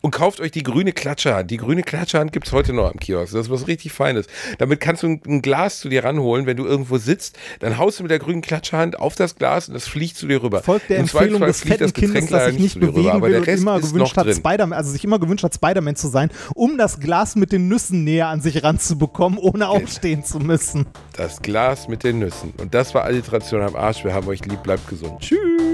Und kauft euch die grüne Klatscherhand. Die grüne Klatscherhand gibt es heute noch am Kiosk. Das ist was richtig Feines. Damit kannst du ein, Glas zu dir ranholen, wenn du irgendwo sitzt. Dann haust du mit der grünen Klatscherhand auf das Glas und das fliegt zu dir rüber. Folgt der Im Empfehlung des fliegt fetten das Kindes, das sich nicht bewegen aber will der und Rest immer gewünscht hat. Spider also sich immer gewünscht hat, Spider-Man zu sein, um das Glas mit den Nüssen näher an sich ranzubekommen, ohne aufstehen zu müssen. Das Glas mit den Nüssen. Und das war Alliteration am Arsch. Wir haben euch lieb. Bleibt gesund. Tschüss.